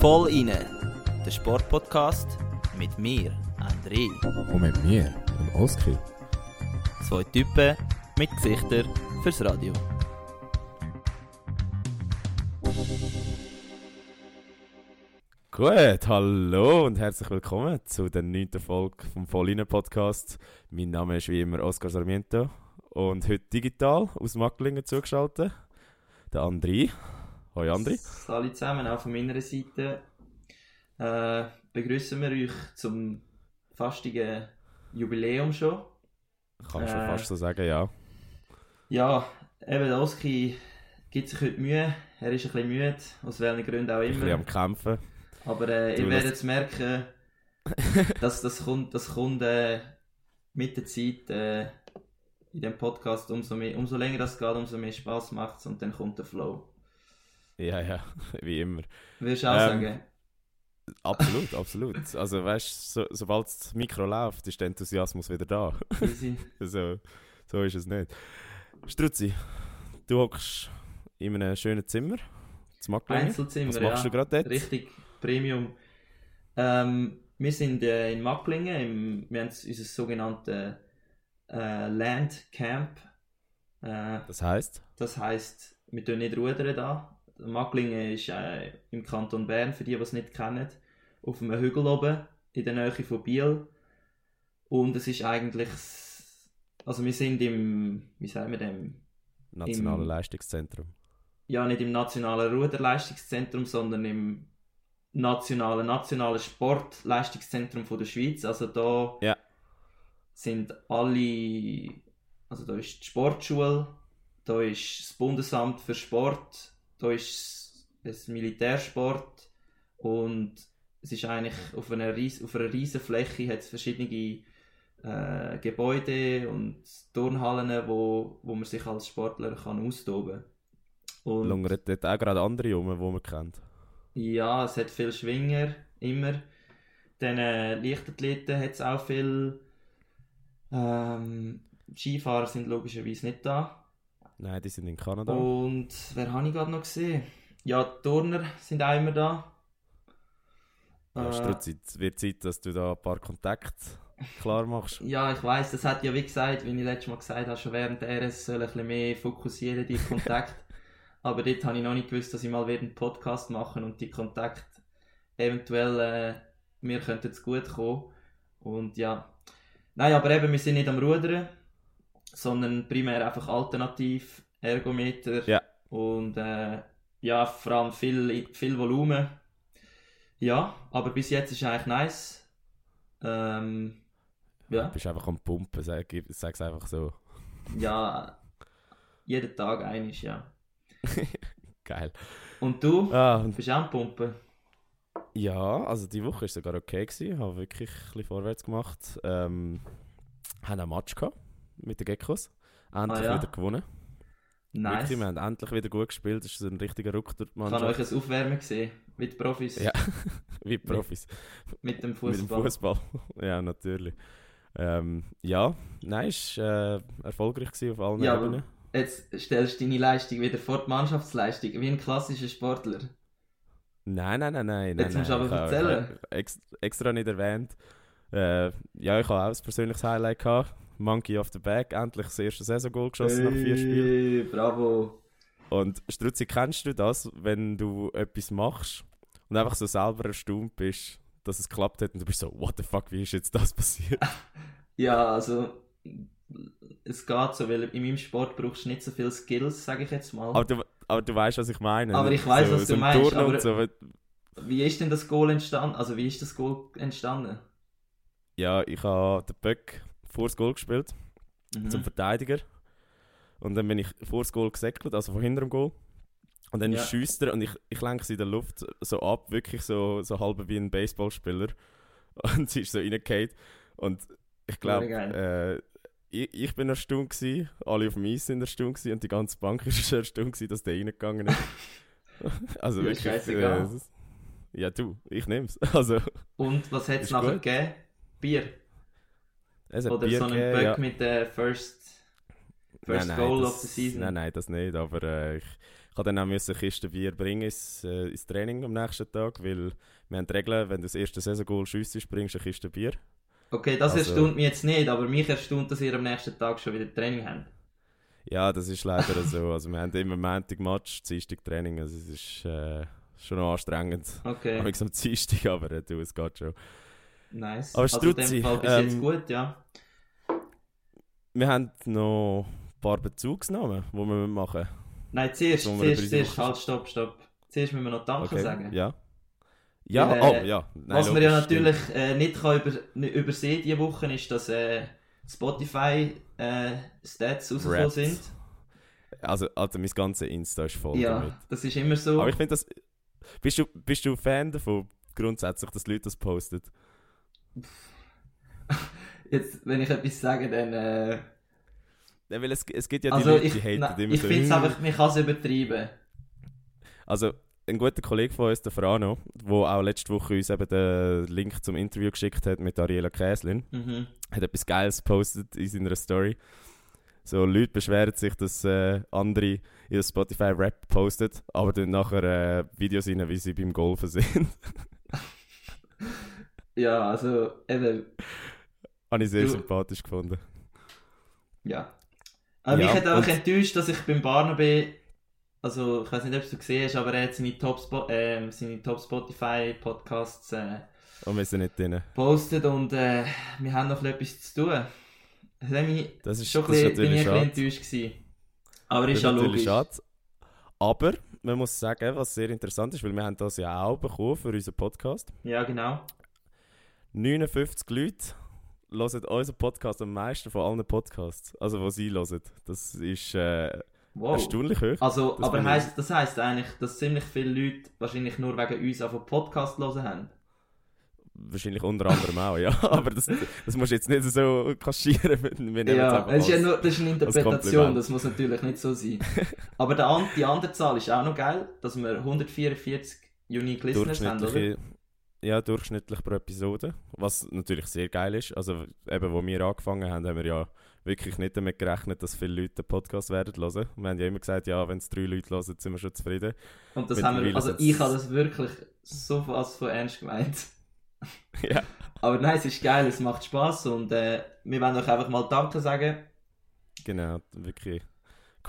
Voll inne, der Sportpodcast mit mir, André. Und mit mir, dem Oskar. Zwei Typen mit Gesichtern fürs Radio. Gut, hallo und herzlich willkommen zu der neunten Folge vom Vollinen Podcast. Mein Name ist wie immer Oscar Sarmiento und heute digital aus Macklingen zugeschaltet der André. Hoi André. Hallo zusammen, auch von meiner Seite. Äh, begrüßen wir euch zum fastigen Jubiläum schon. Kann man schon Äh, fast so sagen, ja. Ja, eben der Oski gibt sich heute Mühe. Er ist ein bisschen müde, aus welchen Gründen auch Ein bisschen immer. am Kämpfen. Aber äh, ihr das- werdet es merken, dass das kommt, das kommt äh, mit der Zeit äh, in dem Podcast, umso, mehr, umso länger das geht, umso mehr Spaß macht es und dann kommt der Flow. Ja, ja, wie immer. Würdest du auch Ähm, sagen? Absolut, absolut. Also weißt du, so, sobald das Mikro läuft, ist der Enthusiasmus wieder da. Easy. so, so ist es nicht. Struzzi, du hockst in einem schönen Zimmer. Macklingen. Einzelzimmer, Was machst ja. du gerade dort? Richtig Premium. Ähm, wir sind äh, in Macklingen, im, wir haben unser sogenanntes äh, Land Camp. Äh, Das heißt? das heisst, wir tun nicht rudern da. Macklingen ist äh, im Kanton Bern, für die, die es nicht kennen, auf einem Hügel oben, in der Nähe von Biel. Und es ist eigentlich, also wir sind im, wie sagen wir dem, Nationale Im- Leistungszentrum. ja nicht im nationalen Ruderleistungszentrum, sondern im nationalen nationalen Sportleistungszentrum von der Schweiz. Also da Ja. Sind alle, also da ist die Sportschule, da ist das Bundesamt für Sport, da ist das Militärsport und es ist eigentlich auf einer, ries auf einer riesen Fläche hat es verschiedene äh, Gebäude und Turnhallen, wo, wo man sich als Sportler kann austoben und Lungert dort auch gerade andere rum, die man kennt. ja, es hat viele Schwinger, immer. Dann äh, Leichtathleten hat es auch viel. Ähm, Skifahrer sind logischerweise nicht da. Nein, die sind in Kanada. Und wer habe ich gerade noch gesehen? Ja, die Turner sind auch immer da. Ja, Äh, es wird Zeit, dass du da ein paar Kontakte klar machst. Ja, ich weiß, das hat ja wie gesagt, wie ich letztes Mal gesagt habe, schon während der RS soll ein bisschen mehr fokussieren, die Kontakte. Aber dort habe ich noch nicht gewusst, dass ich mal einen Podcast machen und die Kontakte eventuell äh, mir könnten zu gut kommen. Und ja. Nein, aber eben, wir sind nicht am Rudern, sondern primär einfach alternativ, Ergometer Ja. und äh, ja, vor allem viel, viel Volumen. Ja, aber bis jetzt ist eigentlich nice. Ähm, ja. Du bist einfach am Pumpen, sag, sag's einfach so. Ja, jeden Tag einiges, ja. Geil. Und du? Ah, und Bist auch am Pumpen? Ja, also die Woche war sogar okay. Gewesen. Habe wirklich ein bisschen vorwärts gemacht. Ähm, haben einen Match gehabt mit den Geckos. Endlich Ah, ja. wieder gewonnen. Nice. Wirklich, wir haben endlich wieder gut gespielt. Das ist ein richtiger Ruck durch die Ich habe euch Mannschaft. ein Aufwärmen gesehen. Mit Profis. Ja. Wie Profis. Mit dem Mit dem Fußball. Fußball. ja, natürlich. Ähm, ja, nein, es war äh, erfolgreich gewesen auf allen Ja, Ebenen. Jetzt stellst du deine Leistung wieder vor die Mannschaftsleistung, wie ein klassischer Sportler. Nein, nein, nein, nein. Jetzt nein, musst du aber erzählen. extra nicht erwähnt. Äh, ja, ich habe auch ein persönliches Highlight gehabt. Monkey of the Back, endlich das erste Saison-Goal geschossen nach vier Spielen. Hey, Bravo. Und Struzzi, kennst du das, wenn du etwas machst und einfach so selber erstaunt bist, dass es geklappt hat und du bist so, what the fuck, wie ist jetzt das passiert? Ja, also es geht so, weil in meinem Sport brauchst du nicht so viele Skills, sage ich jetzt mal. aber, du, aber du weißt, was ich meine. Aber ne? ich weiss, so, was du so meinst, aber- so. Wie ist denn das Goal entstanden? Also wie ist das Goal entstanden? Ja, ich habe den Böck vor das Goal gespielt. Mhm. zum Verteidiger. Und dann bin ich vor das Goal gesäckelt, also von hinterm Goal. Und dann Ja. schießt er und ich, ich lenke sie in der Luft so ab, wirklich so, so halb wie ein Baseballspieler. Und sie ist so reingefallen. Und ich glaube, äh, ich, ich bin erstaunt gewesen, alle auf dem Eis sind erstaunt gewesen und die ganze Bank ist erstaunt gewesen, dass der reingegangen ist. also Ja, wirklich. scheißegal. es ist- ja, du, ich nehm's. Also, Und was hat es Ist nachher gut. gegeben? Bier? Oder Bier so einen gegeben, Böck ja. mit der First... First nein, nein, Goal das, of the Season. Nein, nein, das nicht. Aber äh, ich, ich habe dann auch müssen eine Kiste Bier bringen ins, äh, ins Training am nächsten Tag, weil wir haben die Regel, wenn du das erste Saison-Goal schiessest, bringst du eine Kiste Bier. Okay, das Also- erstaunt mich jetzt nicht, aber mich erstaunt, dass ihr am nächsten Tag schon wieder Training habt. Ja, das ist leider so. Also wir haben immer Montag Match, Dienstag Training. Also es ist äh, schon anstrengend. Okay, Okay. am Dienstag, aber äh, du, es geht schon. nice. Aber also in Struzzi, dem Fall bis ähm, jetzt gut, ja. Wir haben noch ein paar Bezugsnamen, die wir machen Nein, zuerst, zuerst, zuerst, halt, stopp, stopp. Zuerst müssen wir noch Danke sagen. Ja. Ja, Weil, äh, oh, ja. Nein, Was man ja natürlich äh, nicht kann über, nicht übersehen diese Woche ist, dass äh, Spotify äh, rausgekommen Raps. sind. Also, also mein ganzes Insta ist voll Ja, damit. das ist immer so. Aber ich finde das... Bist du, bist du Fan davon, grundsätzlich, dass Leute das posten? Jetzt, wenn ich etwas sage, dann. Äh, Ja, weil es, es gibt ja die also Leute, ich, die haten nein, immer ich so... finde es einfach, man kann es übertreiben. Also, ein guter Kollege von uns, der Frano, der auch letzte Woche uns eben den Link zum Interview geschickt hat mit Ariela Käslin, Mhm. hat etwas Geiles gepostet in seiner Story. So, Leute beschweren sich, dass äh, andere ihr Spotify Rap postet, aber dann nachher äh, Videos rein, wie sie beim Golfen sind. Ja, also eben, Habe ich sehr Du- sympathisch gefunden. ja. Aber mich Ja, hat einfach und- enttäuscht, dass ich beim Barnaby, also ich weiß nicht, ob du es gesehen hast, aber er hat seine Top, ähm, seine Top Spotify Podcasts äh, Und wir sind nicht drin. postet und äh, wir haben noch etwas zu tun. Das mich Das ist, schon das ist ein bisschen, bin ich natürlich ein schade. bisschen enttäuscht gewesen. Aber Das ist ja logisch. schade. Aber man muss sagen, was sehr interessant ist, weil wir haben das ja auch bekommen für unseren Podcast. Ja, genau. 59 Leute hören unseren Podcast am meisten von allen Podcasts. Also, was sie hören. Das ist äh, Wow. erstaunlich hoch. Also, Das aber heisst, das heisst eigentlich, dass ziemlich viele Leute wahrscheinlich nur wegen uns auf einen Podcast hören haben. Wahrscheinlich unter anderem auch, ja. Aber das, das musst du jetzt nicht so kaschieren. Wir Ja, es ist ja nur, das ist eine Interpretation, das muss natürlich nicht so sein. Aber der, die andere Zahl ist auch noch geil, dass wir 144 Unique Listeners haben, oder? ja, durchschnittlich pro Episode. Was natürlich sehr geil ist. Also, eben, wo wir angefangen haben, haben wir ja wirklich nicht damit gerechnet, dass viele Leute den Podcast werden hören. Wir haben ja immer gesagt, ja, wenn es drei Leute hören, sind wir schon zufrieden. Und das haben wir, also ich habe das wirklich so fast von ernst gemeint. ja. Aber nein, es ist geil, es macht Spaß und äh, wir wollen euch einfach mal Danke sagen. Genau, wirklich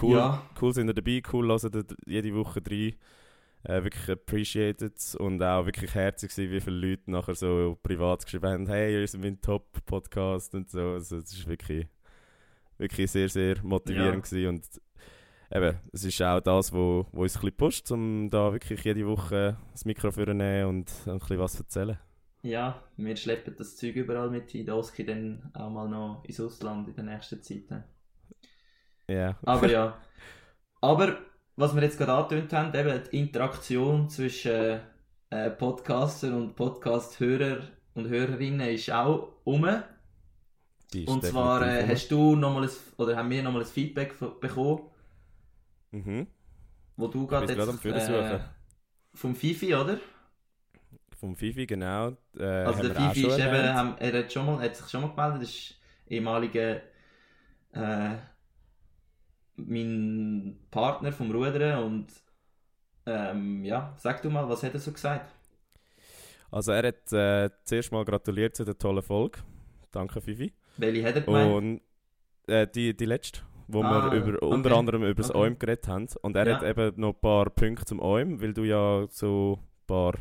cool. Ja, Cool sind ihr dabei, cool hören jede Woche rein. Äh, wirklich appreciated und auch wirklich herzig gewesen, wie viele Leute nachher so privat geschrieben haben, hey, ihr seid mein Top-Podcast und so. Also es ist wirklich, wirklich sehr, sehr motivierend gewesen und eben, es ist auch das, wo, wo uns ein bisschen pusht, um da wirklich jede Woche das Mikrofon zu nehmen und ein bisschen was erzählen. ja, wir schleppen das Zeug überall mit in Oski dann auch mal noch ins Ausland in der nächsten Zeit. Ja. Aber ja. Aber was wir jetzt gerade angetönt haben, eben die Interaktion zwischen äh, Podcaster und Podcast-Hörer und Hörerinnen ist auch um. Und zwar äh, hast du nochmal ein, oder haben wir nochmal ein Feedback bekommen. Mhm. wo du gerade jetzt äh, vom Fifi, oder? Vom Fifi, genau. Äh, Also der Fifi ist eben, haben, er hat, schon mal, hat sich schon mal gemeldet, das ist ehemaliger äh, mein Partner vom Rudern und ähm, ja, sag du mal, was hat er so gesagt? Also er hat äh, zuerst mal gratuliert zu der tollen Folge. Danke Fifi. Welche hat er gemeint? Und äh, die, die letzte, wo Ah, wir über, unter okay. anderem über das Okay. OIM geredet haben. Und er Ja. hat eben noch ein paar Punkte zum OIM, weil du ja so ein paar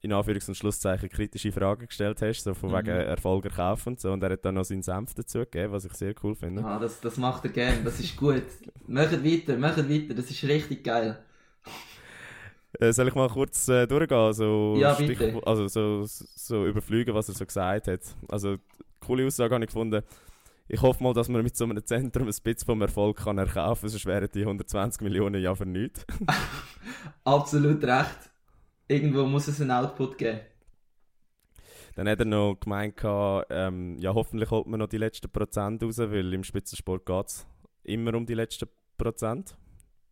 in Anführungs- und Schlusszeichen kritische Fragen gestellt hast, so von Mhm. wegen Erfolg erkaufen und so. Und er hat dann noch seinen Senf dazu gegeben, was ich sehr cool finde. Ah, das, das macht er gern, das ist gut. macht weiter, macht weiter, das ist richtig geil. Äh, soll ich mal kurz äh, durchgehen? So Ja, bitte. Stich- also so, so überfliegen, was er so gesagt hat. Also, coole Aussage habe ich gefunden. Ich hoffe mal, dass man mit so einem Zentrum ein bisschen vom Erfolg kann erkaufen kann, sonst wären die 120 Millionen ja für nichts. Absolut recht. Irgendwo muss es einen Output geben. Dann hat er noch gemeint, ähm, ja, hoffentlich holt man noch die letzten Prozent raus, weil im Spitzensport geht es immer um die letzten Prozent.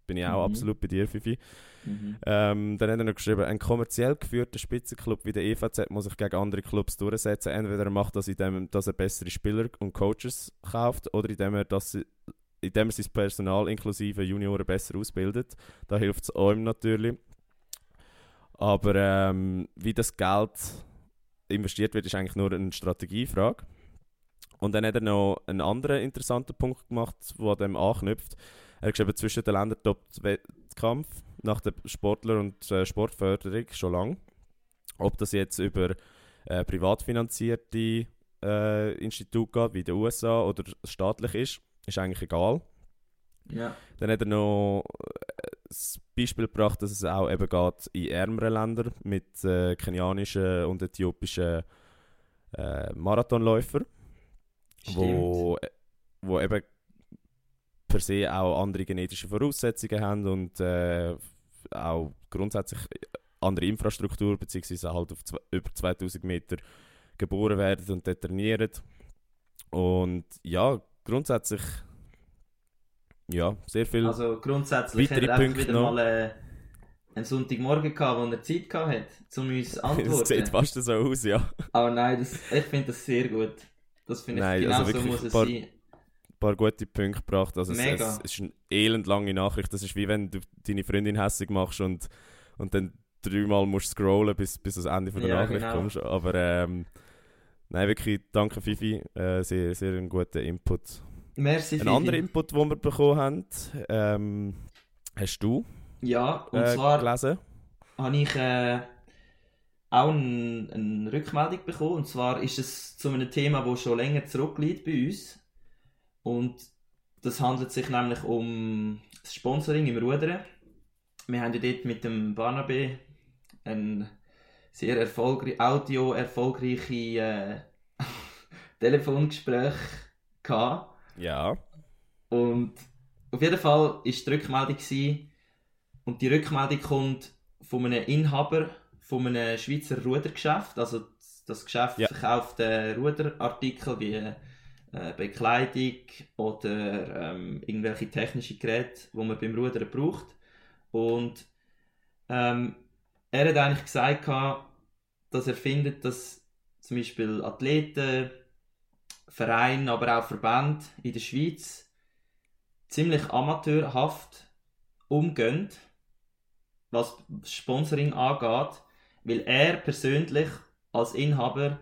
Bin ich auch Mhm. absolut bei dir, Fifi. Mhm. Ähm, dann hat er noch geschrieben, ein kommerziell geführter Spitzenclub wie der EVZ muss sich gegen andere Clubs durchsetzen. Entweder er macht das, indem dass er bessere Spieler und Coaches kauft oder indem er das, indem er sein Personal inklusive Junioren besser ausbildet. Da hilft es ihm natürlich. Aber ähm, wie das Geld investiert wird, ist eigentlich nur eine Strategiefrage. Und dann hat er noch einen anderen interessanten Punkt gemacht, der an dem anknüpft. Er hat geschrieben, zwischen den Ländern tobt Wettkampf nach der Sportler- und äh, Sportförderung schon lange. Ob das jetzt über äh, privat finanzierte äh, Institute geht, wie in den USA, oder staatlich ist, ist eigentlich egal. Ja. Dann hat er noch äh, das Beispiel gebracht, dass es auch eben geht in ärmeren Ländern mit äh, kenianischen und äthiopischen äh, Marathonläufern, wo, äh, wo eben per se auch andere genetische Voraussetzungen haben und äh, auch grundsätzlich andere Infrastruktur, beziehungsweise halt auf über 2000 Meter geboren werden und dort trainieren. Und ja, grundsätzlich ja, sehr viel. Also grundsätzlich Weitere hat er wieder noch? mal äh, einen Sonntagmorgen gehabt, wo er Zeit gehabt hat, um uns zu Es sieht antworten. fast so aus, ja. Aber nein, das, ich finde das sehr gut. Das finde ich Nein, genau also so muss es sein. Ein paar gute Punkte gebracht. Also es, es, es ist eine elendlange Nachricht. Das ist wie wenn du deine Freundin hässig machst und, und dann dreimal musst scrollen, bis, bis du ans Ende von der Ja, Nachricht genau. kommst. Aber ähm, nein, wirklich danke Fifi. Äh, sehr, sehr ein guter Input. Merci, Ein Fifi. anderer Input, den wir bekommen haben, ähm, hast du Ja, und äh, zwar gelesen? habe ich äh, auch ein, eine Rückmeldung bekommen. Und zwar ist es zu einem Thema, das schon länger zurückliegt bei uns. Und das handelt sich nämlich um das Sponsoring im Rudern. Wir haben ja dort mit dem Barnabe ein sehr erfolgreich, audio erfolgreiche äh, Telefongespräch gehabt. Ja. Und auf jeden Fall war die Rückmeldung gewesen, und die Rückmeldung kommt von einem Inhaber von einem Schweizer Rudergeschäft. Also das Geschäft Ja. verkauft äh, Ruderartikel wie äh, Bekleidung oder ähm, irgendwelche technische Geräte, die man beim Rudern braucht. Und ähm, er hat eigentlich gesagt, dass er findet, dass zum Beispiel Athleten, Vereine, aber auch Verbände in der Schweiz ziemlich amateurhaft umgehen, was Sponsoring angeht, weil er persönlich als Inhaber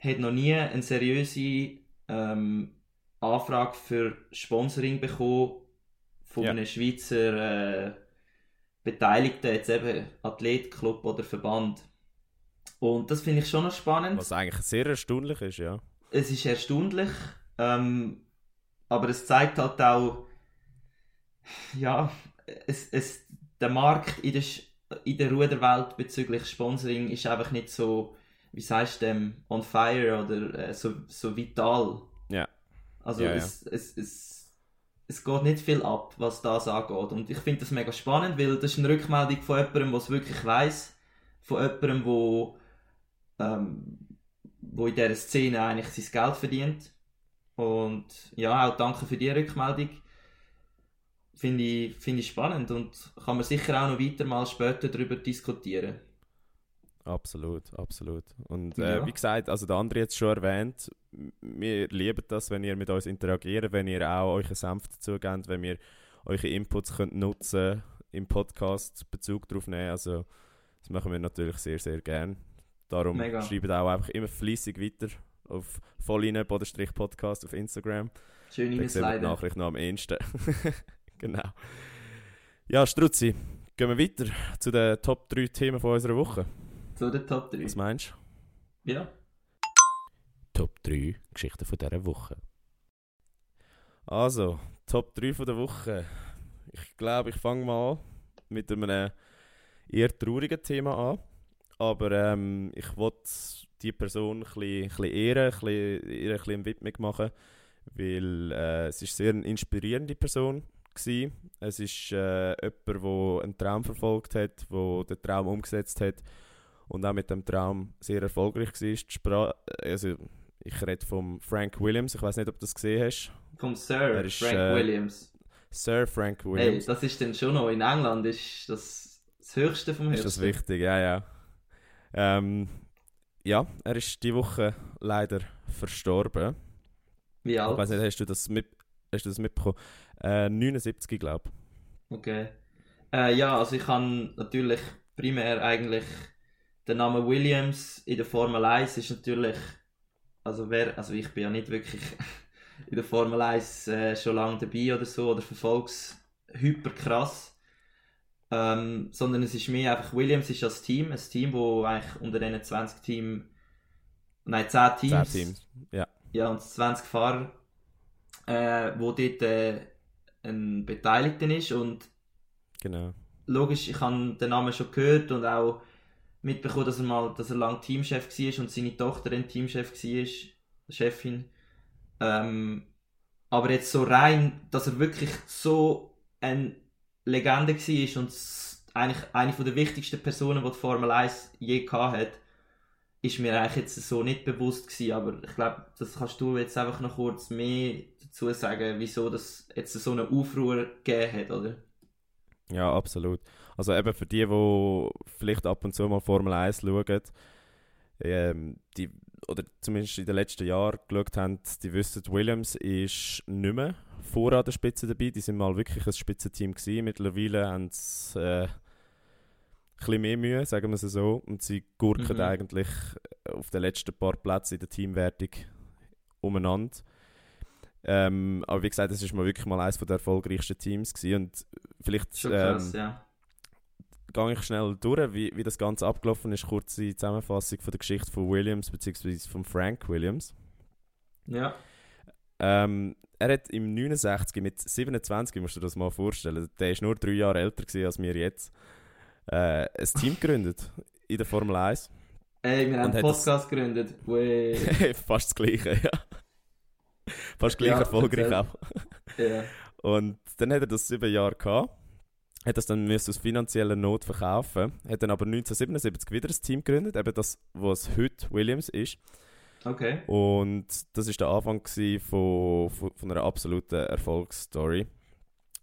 hat noch nie eine seriöse ähm, Anfrage für Sponsoring bekommen von Ja. einem Schweizer äh, Beteiligten, jetzt eben Athletclub oder Verband. Und das finde ich schon noch spannend Was eigentlich sehr erstaunlich ist, ja. es ist erstaunlich, ähm, aber es zeigt halt auch, ja, es, es, der Markt in der, in der Ruderwelt bezüglich Sponsoring ist einfach nicht so, wie sagst du dem, on fire oder äh, so, so vital. Ja. Also Ja, ja. Es, es, es, es geht nicht viel ab, was das angeht. Und ich finde das mega spannend, weil das ist eine Rückmeldung von jemandem, der es wirklich weiß, von jemandem, wo, ähm, wo in dieser Szene eigentlich sein Geld verdient. Und ja, auch danke für die Rückmeldung. Finde ich, finde ich spannend und kann man sicher auch noch weiter mal später darüber diskutieren. Absolut, absolut. Und äh, Ja. wie gesagt, also der andere jetzt schon erwähnt, wir lieben das, wenn ihr mit uns interagiert, wenn ihr auch euren Senf dazu gebt, wenn wir eure Inputs könnt nutzen im Podcast, Bezug darauf nehmen. Also das machen wir natürlich sehr, sehr gern. Darum Mega. schreibt auch einfach immer fließig weiter auf Volline-Podcast auf Instagram. Schön Da sehen wir die reinsliden. Nachricht noch am ehesten. genau. Ja, Struzzi, gehen wir weiter zu den Top 3 Themen von unserer Woche. Zu den Top 3. Was meinst du? Ja. Top 3 Geschichten von dieser Woche. Also, Top 3 von der Woche. Ich glaube, ich fange mal an mit einem eher traurigen Thema an. Aber ähm, ich wollte die Person ein bisschen, ein bisschen ehren, ein bisschen, ihr ein bisschen eine Widmung machen, weil äh, es ist sehr eine inspirierende Person war. Es ist äh, jemand, der einen Traum verfolgt hat, der den Traum umgesetzt hat und auch mit dem Traum sehr erfolgreich war. Also, ich rede von Frank Williams, ich weiß nicht, ob du das gesehen hast. Vom Sir ist, Frank äh, Williams. Sir Frank Hey, Williams. das ist dann schon noch in England, ist das das Höchste vom ist Höchsten. das wichtig, ja, ja. Ähm, ja, er ist die Woche leider verstorben. Wie Ich alt? weiß nicht, hast du das, mit, Hast du das mitbekommen? Äh, 79, glaube ich. Okay. Äh, ja, also ich habe natürlich primär eigentlich der Name Williams in der Formel 1 ist natürlich, also wer, also ich bin ja nicht wirklich in der Formel 1 äh, schon lange dabei oder so oder verfolgs hyper krass. Ähm, sondern es ist mehr einfach, Williams ist das Team, ein Team, wo eigentlich unter diesen 20 Teams, nein, 10 Teams, 10 Teams. Ja. ja, und 20 Fahrer, äh, wo dort äh, ein Beteiligter ist und genau. logisch, ich habe den Namen schon gehört und auch mitbekommen, dass er mal, dass er lang Teamchef war und seine Tochter ein Teamchef war, Chefin. Ähm, aber jetzt so rein, dass er wirklich so ein Legende war und eigentlich eine der wichtigsten Personen, die die Formel 1 je hat, ist mir eigentlich jetzt so nicht bewusst gewesen, aber ich glaube, das kannst du jetzt einfach noch kurz mehr dazu sagen, wieso das jetzt so eine Aufruhr gegeben hat, oder? Ja, absolut. Also eben für die, die vielleicht ab und zu mal Formel 1 schauen, ähm, die, oder zumindest in den letzten Jahren geschaut haben, die wissen, Williams ist nicht mehr vor an der Spitze dabei. Die sind mal wirklich ein Spitzenteam gewesen. Mittlerweile haben sie äh, ein bisschen mehr Mühe, sagen wir es so. Und sie gurken mhm. eigentlich auf den letzten paar Plätzen in der Teamwertung umeinander. Ähm, aber wie gesagt, das ist mal wirklich mal eines der erfolgreichsten Teams gewesen. Und vielleicht krass, ähm, ja. Gehe ich schnell durch, wie, wie das Ganze abgelaufen ist. Kurze Zusammenfassung von der Geschichte von Williams bzw. von Frank Williams. Ja. Ähm, er hat im 69 mit 27, musst du dir das mal vorstellen, der ist nur drei Jahre älter als wir jetzt, äh, ein Team gegründet in der Formel 1. Ey, wir haben einen Podcast gegründet. Fast das gleiche, ja. Fast gleich ja, erfolgreich auch. ja. Und dann hat er das sieben Jahre gehabt, hat das dann aus finanzieller Not verkaufen, hat dann aber 1977 wieder ein Team gegründet, eben das, was heute Williams ist. Okay. Und das ist der Anfang von, von, von einer absoluten Erfolgsstory.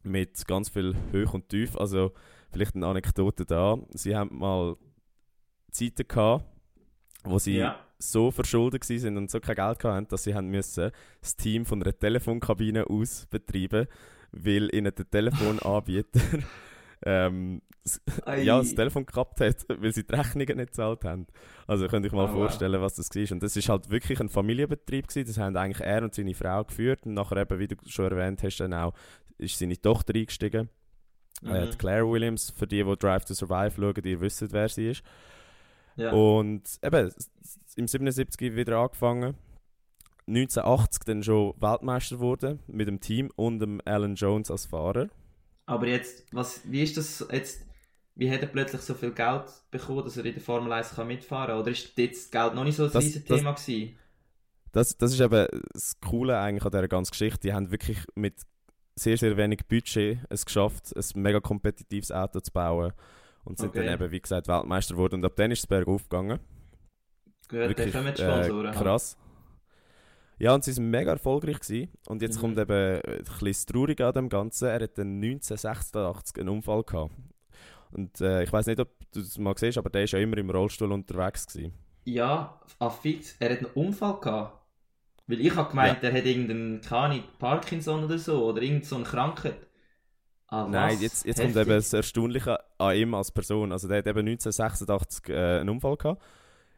Mit ganz viel Höch und Tief. Also, vielleicht eine Anekdote da. Sie haben mal Zeiten gehabt, wo sie ja. so verschuldet waren und so kein Geld hatten, dass sie haben müssen das Team von einer Telefonkabine aus betreiben, weil ihnen der Telefonanbieter ähm, ja, das Telefon gehabt hat, weil sie die Rechnungen nicht gezahlt haben. Also könnt euch mal oh, vorstellen, was das war. Und das ist halt wirklich ein Familienbetrieb gewesen. Das haben eigentlich er und seine Frau geführt. Und nachher eben, wie du schon erwähnt hast, dann auch ist seine Tochter eingestiegen. Mhm. Äh, Claire Williams, für die, die Drive to Survive schauen, die wissen, wer sie ist. Ja. Und eben, im 77 wieder angefangen. 1980 dann schon Weltmeister wurde mit dem Team und dem Alan Jones als Fahrer. Aber jetzt, was, wie ist das jetzt, wie hat er plötzlich so viel Geld bekommen, dass er in der Formel 1 kann mitfahren kann? Oder ist jetzt das Geld noch nicht so ein das, riesiges Thema gewesen? Das, das ist eben das Coole eigentlich an dieser ganzen Geschichte. Die haben wirklich mit sehr, sehr wenig Budget es geschafft, ein mega kompetitives Auto zu bauen. Und sind okay. dann eben, wie gesagt, Weltmeister geworden. Und ab dann ist es bergauf gegangen. Gut, Wirklich. Äh, krass. Ja, und sie waren mega erfolgreich. Gewesen. Und jetzt mhm. kommt eben ein bisschen traurig an dem Ganzen. Er hatte 1986 einen Unfall gehabt. Und äh, ich weiß nicht, ob du das mal siehst, aber der war ja immer im Rollstuhl unterwegs. Gewesen. Ja, affix, er hat einen Unfall gehabt. Weil ich habe gemeint, ja. er hat irgendeinen, keine Parkinson oder so, oder irgendeine so Krankheit. Ah, Nein, jetzt, jetzt kommt eben das Erstaunliche an ihm als Person. Also der hat eben 1986 äh, einen Unfall gehabt.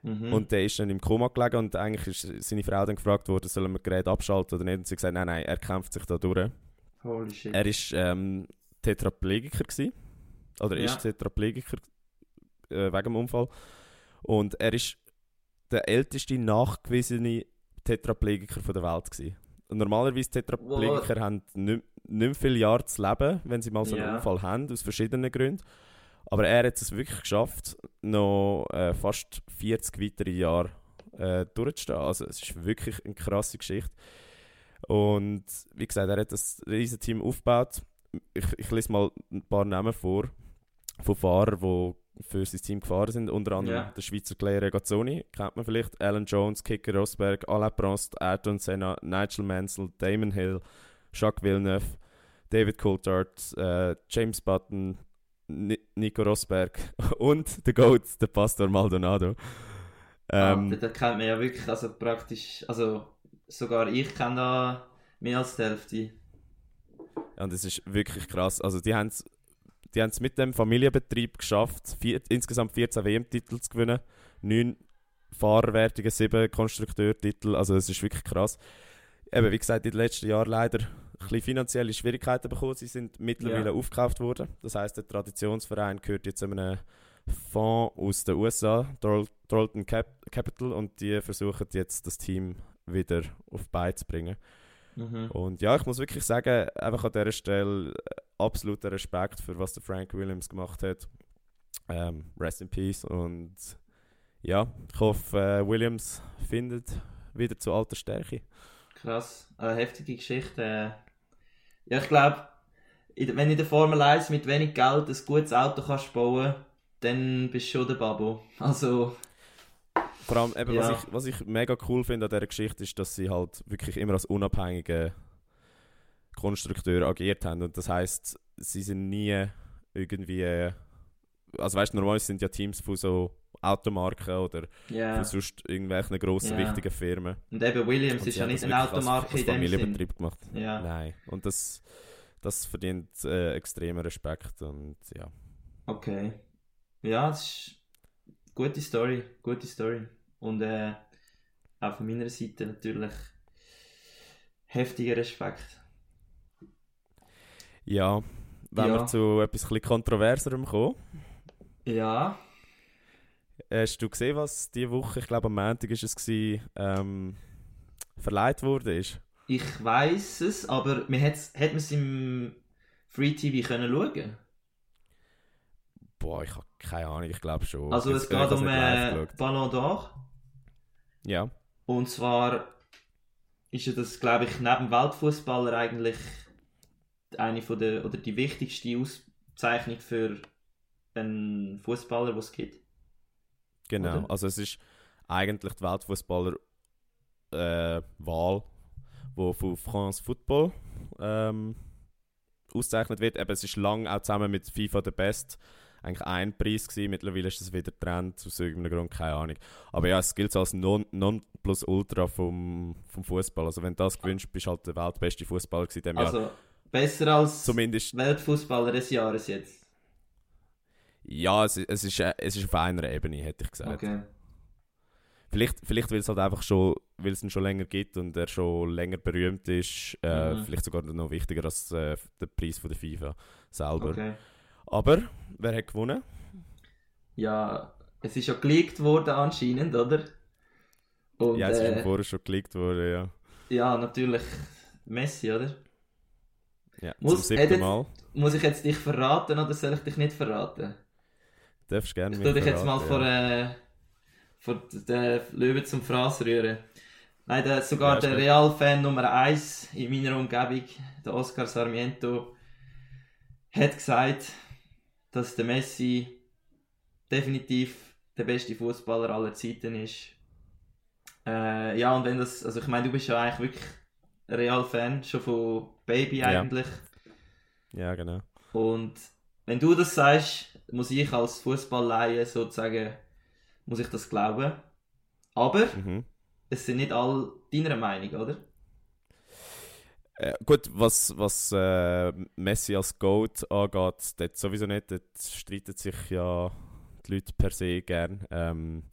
Mhm. Und der ist dann im Koma gelegen und eigentlich ist seine Frau dann gefragt worden, sollen wir das Gerät abschalten oder nicht? Und sie hat gesagt, nein, nein, er kämpft sich da durch. Holy shit. Er war ähm, Tetraplegiker gewesen. Oder ja. ist Tetraplegiker äh, wegen dem Unfall. Und er ist der älteste nachgewiesene Tetraplegiker der Welt gewesen. Und normalerweise Tetraplegiker wow. haben nicht, nicht viele Jahre zu leben, wenn sie mal so einen yeah. Unfall haben, aus verschiedenen Gründen. Aber er hat es wirklich geschafft, noch äh, fast 40 weitere Jahre äh, durchzustehen. Also es ist wirklich eine krasse Geschichte. Und wie gesagt, er hat das riesige Team aufgebaut. Ich, ich lese mal ein paar Namen vor von Fahrern, die für sein Team gefahren sind. Unter anderem yeah. der Schweizer Clay Regazzoni, kennt man vielleicht. Alan Jones, Kicker Rosberg, Alain Prost, Ayrton Senna, Nigel Mansell, Damon Hill, Jacques Villeneuve, David Coulthard, äh, James Button, Nico Rosberg und der Goat, der Pastor Maldonado. Ähm, ah, den kennt man ja wirklich, also praktisch, also sogar ich kenne da mehr als die Hälfte. Und es ist wirklich krass. Also die haben es die haben's mit dem Familienbetrieb geschafft, vier, insgesamt 14 WM-Titel zu gewinnen, 9 Fahrerwertungen, 7 Konstrukteurtitel. Also es ist wirklich krass. Eben, wie gesagt, in den letzten Jahren leider bisschen finanzielle Schwierigkeiten bekommen. Sie sind mittlerweile Ja. aufgekauft worden. Das heißt, der Traditionsverein gehört jetzt einem Fonds aus den USA, Dalton Cap Capital, und die versuchen jetzt das Team wieder auf Beine zu bringen. Mhm. Und ja, ich muss wirklich sagen, einfach an dieser Stelle äh, absoluter Respekt für was der Frank Williams gemacht hat. Ähm, rest in Peace. Und ja, ich hoffe, äh, Williams findet wieder zu alter Stärke. Krass, eine heftige Geschichte. Ja, ich glaube, wenn du in der Formel 1 mit wenig Geld ein gutes Auto kannst bauen, dann bist du schon der Babo. Also, Vor allem, eben, Ja. was, ich, was ich mega cool finde an dieser Geschichte, ist, dass sie halt wirklich immer als unabhängige Konstrukteur agiert haben. Und das heißt, sie sind nie irgendwie. Also, weißt du, normalerweise sind ja Teams von so Automarken oder ja. von sonst irgendwelchen grossen, Ja. wichtigen Firmen. Und eben Williams Und ist ja nicht eine Automarke in dem Sinn. Familienbetrieb gemacht. Ja, Nein. Und das, das verdient äh, extremen Respekt. Und ja. okay. Ja, das ist eine gute Story, gute Story. Und äh, auch von meiner Seite natürlich heftiger Respekt. Ja, wenn Ja. wir zu etwas kontroverserem kommen. Ja, Hast du gesehen, was diese Woche, ich glaube am Montag ist es ähm, verleiht wurde? Ist? ich weiß es, aber man hätte man es im Free TV können schauen Boah, ich habe keine Ahnung, ich glaube schon. Also es geht um äh. Ballon d'Or. Ja, Und zwar ist ja das, glaube ich, neben dem Weltfußballer eigentlich eine von der oder die wichtigste Auszeichnung für einen Fußballer, den es gibt. genau. Oder? Also es ist eigentlich die Weltfußballer äh, Wahl, wo von France Football ähm, ausgezeichnet wird. Eben, es ist lang auch zusammen mit FIFA der Best eigentlich ein Preis gewesen. Mittlerweile ist es wieder Trend, aus irgendeinem Grund, keine Ahnung. Aber ja, es gilt so als non, non plus ultra vom, vom Fußball. Also wenn du das gewünscht, bist du halt der weltbeste Fußballer gewesen in diesem Jahr. Also besser als Zumindest, Weltfußballer des Jahres jetzt. Ja, es, es, ist, äh, es ist auf einer Ebene, hätte ich gesagt. Okay. Vielleicht, vielleicht weil es halt einfach schon, weil es ihn schon länger gibt und er schon länger berühmt ist, äh, Mhm. vielleicht sogar noch wichtiger als äh, der Preis von der FIFA selber. okay. Aber wer hat gewonnen? Ja, es ist ja geleakt worden anscheinend, oder? Und, ja, es ist äh, vorher schon gelegt worden, ja. ja, natürlich Messi, oder? ja Muss- zum siebten Mal. Muss ich jetzt dich verraten oder soll ich dich nicht verraten? Darfst gerne Ich mir tu dich jetzt mal verraten, vor, äh, vor den Löwen zum Fraß rühren. Nein, der, sogar Ja, der. Real-Fan Nummer 1 in meiner Umgebung, der Oscar Sarmiento, hat gesagt, dass der Messi definitiv der beste Fußballer aller Zeiten ist. Äh, ja, und wenn das, also ich meine, du bist ja eigentlich wirklich ein Real-Fan, schon von Baby Ja. eigentlich. Ja, ja genau. Und wenn du das sagst, muss ich als Fußballleihe sozusagen, muss ich das glauben. Aber Mhm. es sind nicht alle deiner Meinung, oder? Äh, gut, was, was äh, Messi als Goat angeht, dort sowieso nicht. Dort streiten sich ja die Leute per se gern. Ähm,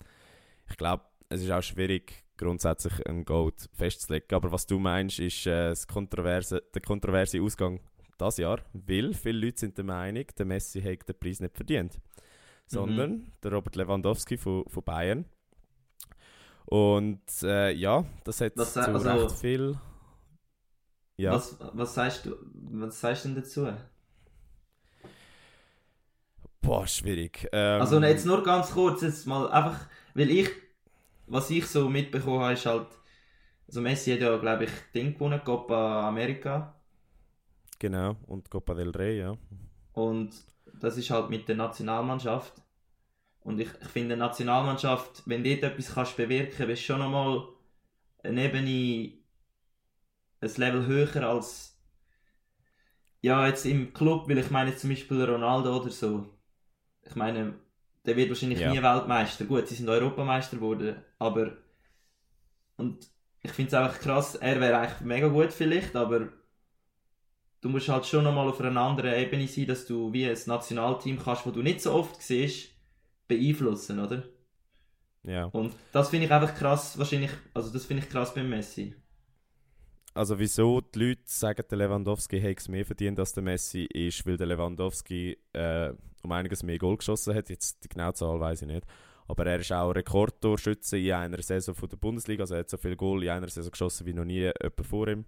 ich glaube, es ist auch schwierig, grundsätzlich einen Goat festzulegen. Aber was du meinst, ist äh, das kontroverse, der kontroverse Ausgang das Jahr, weil viele Leute sind der Meinung, der Messi hat den Preis nicht verdient. Sondern der Robert Lewandowski von, von Bayern. Und äh, ja, das hat Was, zu also- recht viel... Ja. Was, was sagst du, was sagst du denn dazu? Boah, schwierig. Ähm, Also jetzt nur ganz kurz, jetzt mal einfach, weil ich, was ich so mitbekommen habe, ist halt, also Messi hat ja, glaube ich, Ding gewonnen, Copa America. Genau, und Copa del Rey, ja. Und das ist halt mit der Nationalmannschaft. Und ich, ich finde, Nationalmannschaft, wenn du dort etwas kannst bewirken, bist du schon nochmal eine Ebene, ein Level höher als ja, jetzt im Club, weil ich meine jetzt zum Beispiel Ronaldo oder so. Ich meine, der wird wahrscheinlich Ja. nie Weltmeister. Gut, sie sind Europameister geworden, aber und ich finde es einfach krass, er wäre eigentlich mega gut vielleicht, aber du musst halt schon nochmal auf einer anderen Ebene sein, dass du wie ein Nationalteam kannst, wo du nicht so oft siehst, beeinflussen, oder? Ja. Und das finde ich einfach krass, wahrscheinlich, also das finde ich krass beim Messi. Also wieso die Leute sagen, der Lewandowski hätte es mehr verdient als der Messi, ist, weil der Lewandowski äh, um einiges mehr Goal geschossen hat. Jetzt die genaue Zahl weiß ich nicht. Aber er ist auch Rekordtorschütze in einer Saison von der Bundesliga. Also er hat so viel Goal in einer Saison geschossen wie noch nie jemand vor ihm.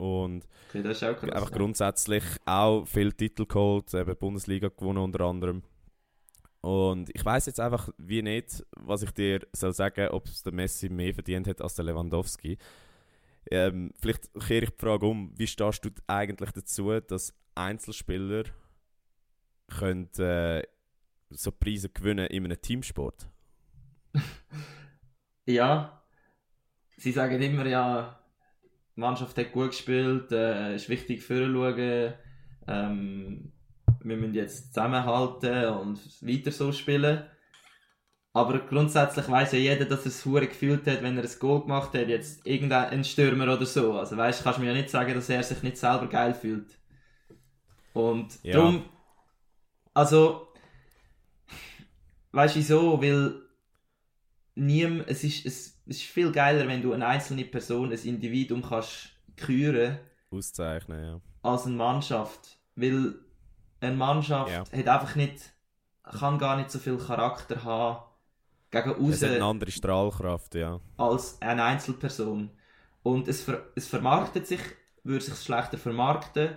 Und okay, das ist auch krass, einfach ja. grundsätzlich auch viele Titel geholt, eben Bundesliga gewonnen unter anderem. Und ich weiß jetzt einfach wie nicht, was ich dir soll sagen, ob es der Messi mehr verdient hat als der Lewandowski. Ähm, vielleicht kehre ich die Frage um, wie stehst du eigentlich dazu, dass Einzelspieler können, äh, so Preise gewinnen in einem Teamsport? Ja, sie sagen immer, ja, die Mannschaft hat gut gespielt, äh, ist wichtig für schauen, ähm, wir müssen jetzt zusammenhalten und weiter so spielen. Aber grundsätzlich weiß ja jeder, dass er es hure gefühlt hat, wenn er ein Goal gemacht hat, jetzt irgendein Stürmer oder so. Also weißt, kannst du mir ja nicht sagen, dass er sich nicht selber geil fühlt. Und Ja. darum, also, weißt du wieso? Weil niem, es, ist, es, es ist viel geiler, wenn du eine einzelne Person, ein Individuum kannst küren Auszeichnen, ja. als eine Mannschaft. Weil eine Mannschaft Ja. hat einfach nicht, kann gar nicht so viel Charakter haben gegen raus Es hat eine andere Strahlkraft, ja. als eine Einzelperson. Und es, ver es vermarktet sich, würde sich schlechter vermarkten.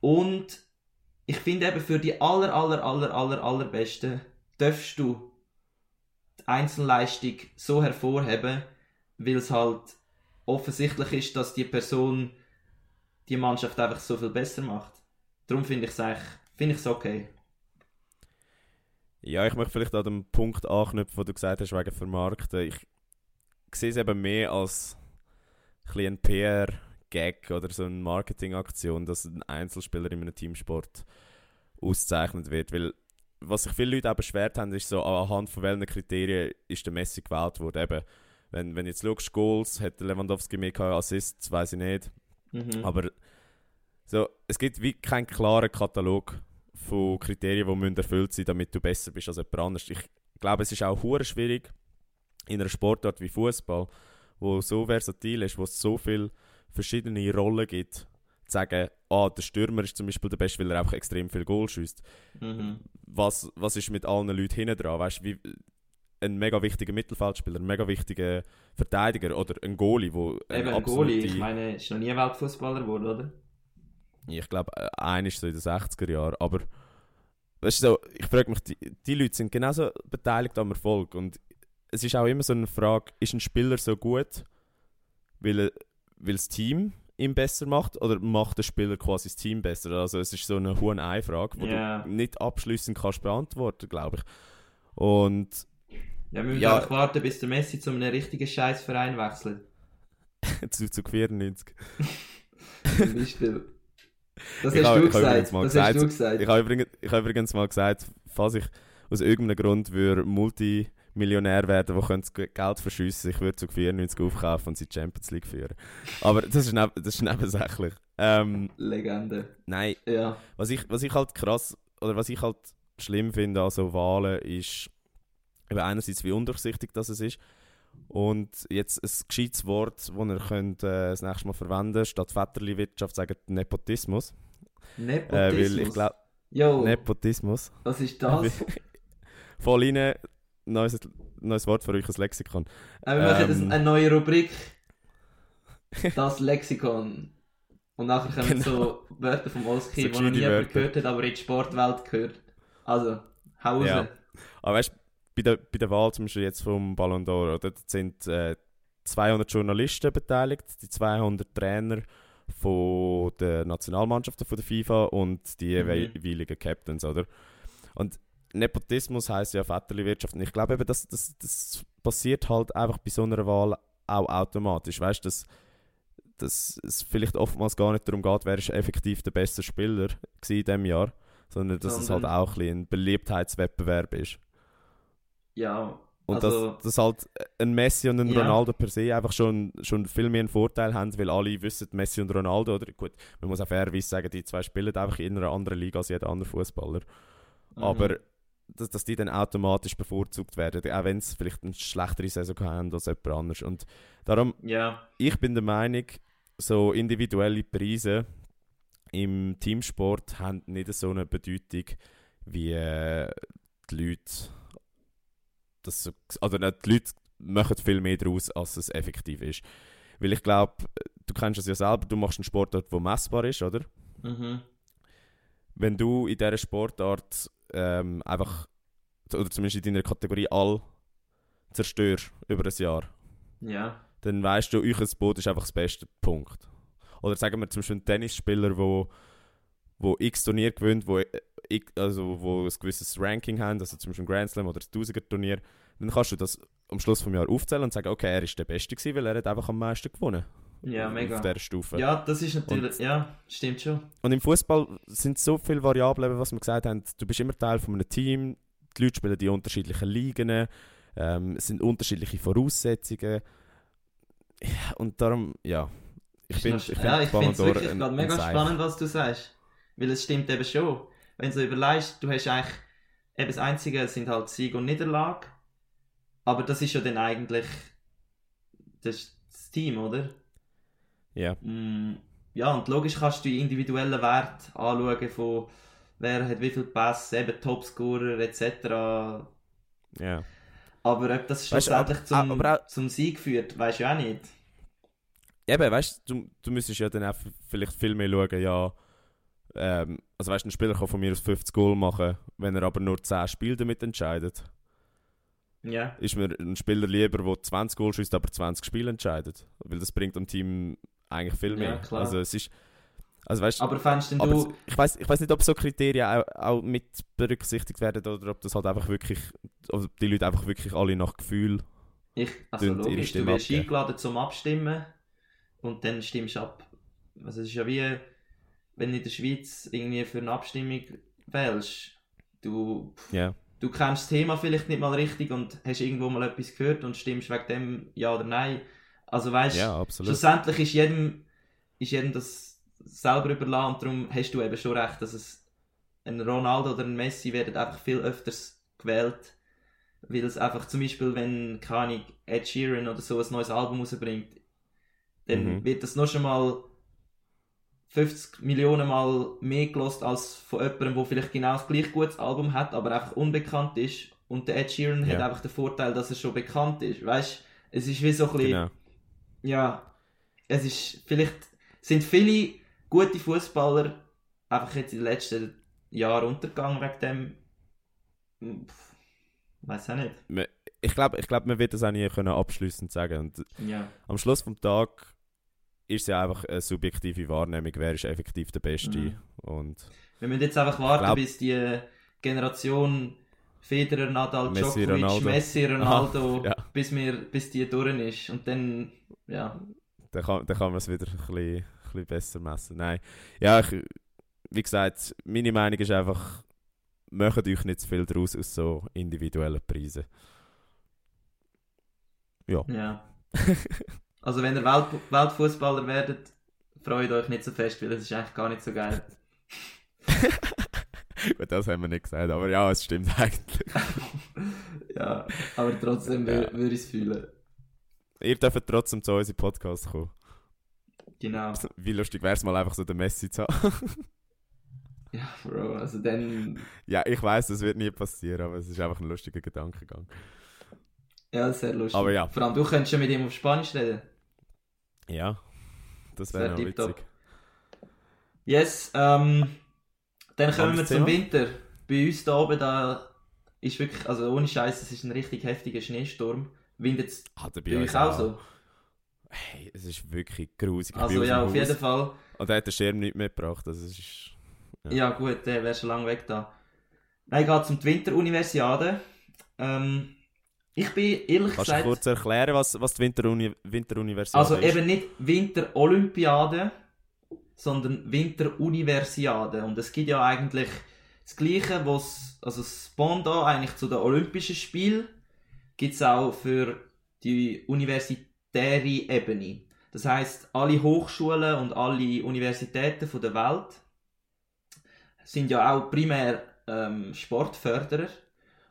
Und ich finde eben für die aller, aller, aller, aller, allerbesten darfst du Einzelleistung so hervorheben, weil es halt offensichtlich ist, dass die Person die Mannschaft einfach so viel besser macht. Darum finde ich es eigentlich, finde ich es okay. Ja, ich möchte vielleicht an dem Punkt anknüpfen, wo du gesagt hast, wegen Vermarkten. Ich sehe es eben mehr als ein ein PR-Gag oder so eine Marketingaktion, dass ein Einzelspieler in einem Teamsport ausgezeichnet wird. Weil was sich viele Leute auch beschwert haben, ist so, anhand von welchen Kriterien ist der Messi gewählt worden. Eben, wenn, wenn jetzt schaust, Goals, hat Lewandowski mehr gehabt, Assists, weiß ich nicht. Mhm. Aber so, es gibt wie keinen klaren Katalog von Kriterien, die müssen erfüllt sein damit du besser bist als jemand anderes. Ich glaube, es ist auch hure schwierig in einer Sportart wie Fußball, wo so versatil ist, wo es so viele verschiedene Rollen gibt, sagen, ah, der Stürmer ist zum Beispiel der Beste, weil er einfach extrem viel Goal schießt. Mhm. Was, was ist mit allen Leuten hinten dran? Weißt du, wie ein mega wichtiger Mittelfeldspieler, ein mega wichtiger Verteidiger oder ein Goalie, wo Eben ein Goalie, ich meine, ist noch nie Weltfußballer geworden, oder? Ich glaube, einer ist so in den 60er Jahren. Aber weißt du, so, ich frage mich, die, die Leute sind genauso beteiligt am Erfolg. Und es ist auch immer so eine Frage, ist ein Spieler so gut, weil, weil das Team ihn besser macht oder macht der Spieler quasi das Team besser? Also es ist so eine hohe Ei-Frage, die Ja. du nicht abschließend kannst beantworten, glaube ich. Und Ja, wir müssen Ja. einfach warten, bis der Messi zu einem richtigen Scheißverein wechselt. zu, zu 94. Zum Beispiel. Das Ich hast hab- du gesagt. Das gesagt, hast du gesagt. Ich habe übrigens, ich habe übrigens mal gesagt, falls ich aus irgendeinem Grund würde Multimillionär werden, der könnte das Geld verschiessen, ich würde zu 94 aufkaufen und sie die Champions League führen. Aber das ist, neb das ist nebensächlich. Ähm, Legende. nein, Ja. was ich, was ich halt krass, oder was ich halt schlimm finde an so Wahlen, ist eben einerseits, wie undurchsichtig das es ist. Und jetzt ein gescheites Wort, das ihr könnt, äh, das nächste Mal verwenden statt Vetterli-Wirtschaft, sagen Nepotismus. Nepotismus. Äh, weil ich glaube, Nepotismus. was ist das? Voll rein, neues, neues Wort für euch, ein Lexikon. Äh, wir machen Ähm. das eine neue Rubrik. Das Lexikon. Und nachher kommen Genau. so Wörter vom Oski, So die noch nie gehört hat, aber in die Sportwelt gehört. Also, hau raus. Ja. Aber weißt du, bei der, bei der Wahl zum Beispiel jetzt vom Ballon d'Or, oder, da sind äh, 200 Journalisten beteiligt, die 200 Trainer von der Nationalmannschaften von der FIFA und die Mhm. jeweiligen Captains, oder? Und Nepotismus heisst ja Vetterli-Wirtschaft. Und ich glaube eben, das, das, das passiert halt einfach bei so einer Wahl auch automatisch. Weißt du, dass, dass es vielleicht oftmals gar nicht darum geht, wer ist effektiv der beste Spieler in diesem Jahr, sondern dass es halt auch ein, ein Beliebtheitswettbewerb ist. Ja, Und Also- dass, dass halt ein Messi und ein Ja. Ronaldo per se einfach schon, schon viel mehr einen Vorteil haben, weil alle wissen, Messi und Ronaldo, oder gut, man muss auch fairerweise sagen, die zwei spielen einfach in einer anderen Liga als jeder andere Fußballer. Mhm. Aber dass, dass die dann automatisch bevorzugt werden, auch wenn sie vielleicht eine schlechtere Saison haben als jemand anders. Und darum, Ja, ich bin der Meinung, so individuelle Preise im Teamsport haben nicht so eine Bedeutung, wie äh, die Leute. Das so, also die Leute machen viel mehr daraus, als es effektiv ist. Weil ich glaube, du kennst es ja selber, du machst einen Sportart, der messbar ist, oder? mhm. Wenn du in dieser Sportart ähm, einfach, oder zumindest in deiner Kategorie all zerstörst über ein Jahr, ja, dann weißt du, euch Boot ist einfach das beste Punkt. Oder sagen wir zum Beispiel einen Tennisspieler, wo, wo x Turnier gewinnt, wo, äh, also wo ein gewisses Ranking haben, also zum Beispiel ein Grand Slam oder ein 1000er Turnier, dann kannst du das am Schluss vom Jahr aufzählen und sagen, okay, er ist der Beste gewesen, weil er hat einfach am meisten gewonnen. Ja, mega. Auf dieser Stufe. Ja, das ist natürlich, ja, stimmt schon. Und im Fußball sind so viele Variablen, was wir gesagt haben. Du bist immer Teil von einem Team, die Leute spielen die unterschiedlichen Ligen, ähm, es sind unterschiedliche Voraussetzungen. Ja, und darum, ja. Ich finde, ich ja, find ich Ballon finde es wirklich ein- gerade ein mega Zeichen. spannend, was du sagst. Weil es stimmt eben schon. Wenn du überlegst, du hast eigentlich, eben das Einzige sind halt Sieg und Niederlage. Aber das ist ja dann eigentlich das, das Team, oder? Ja, Mm, Ja, und logisch kannst du die individuellen Werte anschauen von wer hat wie viel Pässe, eben Topscorer etc. ja. Aber ob das Weißt du, aber- schlussendlich zum, aber auch- zum Sieg führt, weißt du ja auch nicht. Eben, weißt du, du müsstest ja dann auch vielleicht viel mehr schauen, ja. Ähm, also weißt du, ein Spieler kann von mir aus 50 Goal machen, wenn er aber nur 10 Spiele damit entscheidet. Ja. ist mir ein Spieler lieber, der 20 Goal schießt, aber 20 Spiele entscheidet. Weil das bringt dem Team eigentlich viel Ja, mehr. klar. Also es ist. Also weißt, Aber fändest denn du. ich weiß ich nicht, ob so Kriterien auch, auch mit berücksichtigt werden oder ob das halt einfach wirklich, ob die Leute einfach wirklich alle nach Gefühl. Ich, also logisch, du wirst abgeben. eingeladen zum Abstimmen und dann stimmst du ab. Also es ist ja wie, wenn du in der Schweiz irgendwie für eine Abstimmung wählst. Du, Ja. du kennst das Thema vielleicht nicht mal richtig und hast irgendwo mal etwas gehört und stimmst wegen dem Ja oder Nein. Also weißt Ja, absolut. schlussendlich ist jedem, ist jedem das selber überlassen und darum hast du eben schon recht, dass es ein Ronaldo oder ein Messi werden einfach viel öfters gewählt, weil es einfach zum Beispiel, wenn, keine Ed Sheeran oder so ein neues Album rausbringt, dann Mhm. wird das noch schon mal 50 Millionen Mal mehr gelost als von jemandem, der vielleicht genau das gleich gutes Album hat, aber einfach unbekannt ist. Und der Ed Sheeran hat Ja. einfach den Vorteil, dass er schon bekannt ist. Weißt es ist wie so ein bisschen, Genau. Ja, es ist, vielleicht sind viele gute Fußballer einfach jetzt in den letzten Jahren untergegangen wegen dem. Pff, Weiß auch nicht. Ich glaube, ich glaub, man wird das auch nie können abschließend sagen. Und Ja. am Schluss vom Tag ist es ja einfach eine subjektive Wahrnehmung, wer ist effektiv der Beste. Mhm. Und Wir müssen jetzt einfach warten, glaub- bis die Generation Federer, Nadal, Messi, Djokovic, Ronaldo. Messi, Ronaldo, ja. bis, wir, bis die durch ist. Und dann, ja, dann kann, dann kann man es wieder ein bisschen, ein bisschen besser messen. Nein, ja, ich, wie gesagt, meine Meinung ist einfach, macht euch nicht zu viel draus aus so individuellen Preisen. Ja. ja. Also wenn ihr Welt Weltfußballer werdet, freut euch nicht so fest, weil es ist eigentlich gar nicht so geil. Gut, das haben wir nicht gesagt, aber ja, es stimmt eigentlich. ja, aber trotzdem Ja. wür- würde ich es fühlen. Ihr dürft trotzdem zu unserem Podcast kommen. Genau. Wie lustig wäre es mal einfach so den Messi zu haben. Ja, Bro, also dann, ja, ich weiß, das wird nie passieren, aber es ist einfach ein lustiger Gedankengang. ja, sehr lustig. Aber ja. Vor allem, du könntest schon mit ihm auf Spanisch reden. Ja, das wäre wär tipptopp. witzig. Yes, ähm, dann kommen wir zum Thema? Winter. Bei uns da oben, da ist wirklich, also ohne Scheiß, es ist ein richtig heftiger Schneesturm. Windet es er bei uns auch so? Hey, es ist wirklich grusig. Also ja, auf Haus. jeden Fall. Und er hat den Schirm nicht mitgebracht. Also es ist... Ja. Ja, gut, der wäre schon lange weg da. Nein, geht zum Winteruniversiade. Ähm, ich bin ehrlich Kannst du gesagt. kurz erklären, was, was die Winteruni Winteruniversität Also ist? eben nicht Winterolympiade, sondern Winteruniversiade. Und es gibt ja eigentlich das Gleiche, was also das Pendant eigentlich zu den Olympischen Spielen. gibt es auch für die universitäre Ebene. Das heißt, alle Hochschulen und alle Universitäten von der Welt sind ja auch primär ähm, Sportförderer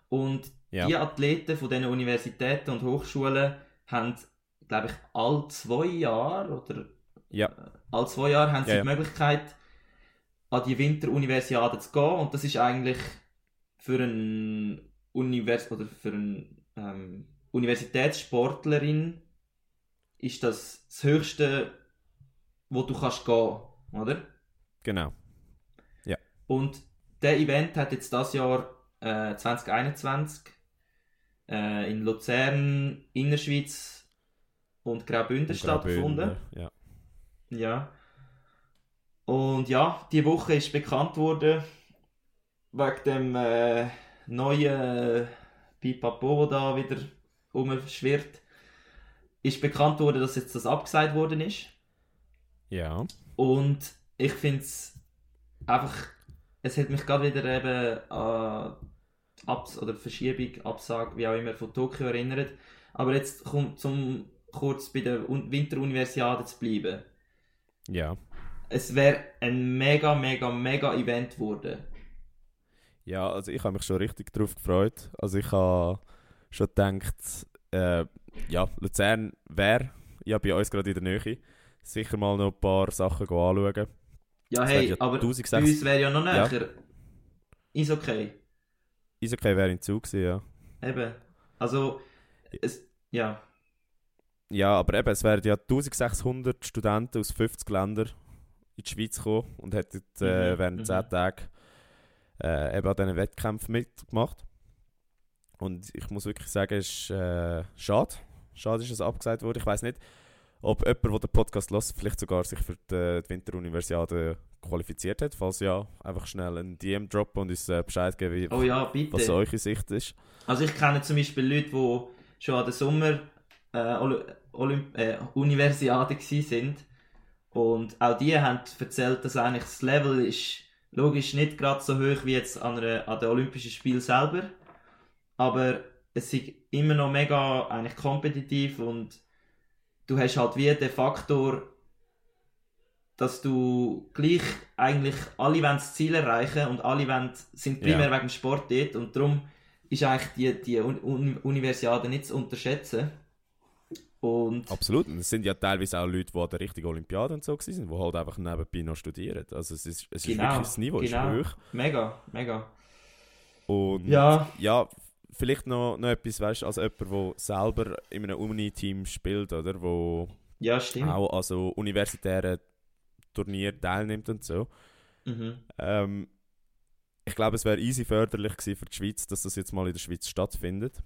und Ja. die Athleten von diesen Universitäten und Hochschulen haben, glaube ich, alle zwei Jahre oder Ja. Alle zwei Jahre haben sie Ja, ja. die Möglichkeit, an die Winteruniversiade zu gehen. Und das ist eigentlich für einen Univers oder für eine ähm, Universitätssportlerin ist das das Höchste, wo du kannst gehen, oder? Genau. Und der Event hat jetzt das Jahr äh, 2021 äh, in Luzern, Innerschweiz und Graubünden stattgefunden. Ja. Ja. Und ja, die Woche ist bekannt worden wegen dem äh, neuen Pipapo, der da wieder umschwirrt. Ist bekannt worden, dass jetzt das abgesagt worden ist. ja. Und ich finde es einfach, es hat mich gerade wieder eben an Abs oder Verschiebung, Absage, wie auch immer, von Tokio erinnert. Aber jetzt kommt zum kurz bei der Un- Winteruniversiade zu bleiben. Ja. Es wäre ein mega, mega, mega Event geworden. Ja, also ich habe mich schon richtig drauf gefreut. Also ich habe schon gedacht, äh, ja, Luzern wäre ja bei uns gerade in der Nähe. Sicher mal noch ein paar Sachen anschauen. Ja, Es hey, ja aber bei 1600 uns wäre ja noch Ja. näher. Ist okay. Eishockey wäre in Zug gewesen, ja. Eben. Also, es, ja. Ja, aber eben, es wären ja 1600 Studenten aus 50 Ländern in die Schweiz gekommen und hätten äh, Mhm, während mhm. 10 Tagen äh, eben an diesen Wettkämpfen mitgemacht. Und ich muss wirklich sagen, es ist äh, schade. Schade ist, dass es abgesagt wurde. Ich weiß nicht, ob jemand, der den Podcast hört, vielleicht sogar sich für die, die Winteruniversiade qualifiziert hat. Falls ja, einfach schnell einen DM droppen und uns äh, Bescheid geben, wie, Oh ja, bitte. was eure Sicht ist. Also ich kenne zum Beispiel Leute, die schon an der Sommer äh, äh, Universiade gsi sind und auch die haben erzählt, dass eigentlich das Level ist logisch nicht gerade so hoch wie jetzt an, einer, an den Olympischen Spielen selber, aber es ist immer noch mega eigentlich kompetitiv und du hast halt wie den Faktor, dass du gleich eigentlich alle wollen das Ziel erreichen und alle wollen, sind primär Ja. wegen dem Sport dort und darum ist eigentlich die, die Un Un Universiade nicht zu unterschätzen. Und Absolut. Und es sind ja teilweise auch Leute, die an der richtigen Olympiade und so waren, die halt einfach nebenbei noch studieren. Also es ist, es ist Genau, wirklich, das Niveau genau. ist hoch. mega, mega. Und Ja, ja, vielleicht noch, noch etwas, weißt du, als jemand, der selber in einem Uni-Team spielt, oder? Wo ja, stimmt. auch an so universitären Turnieren teilnimmt und so. Mhm. Ähm, ich glaube, es wäre easy förderlich gewesen für die Schweiz, dass das jetzt mal in der Schweiz stattfindet.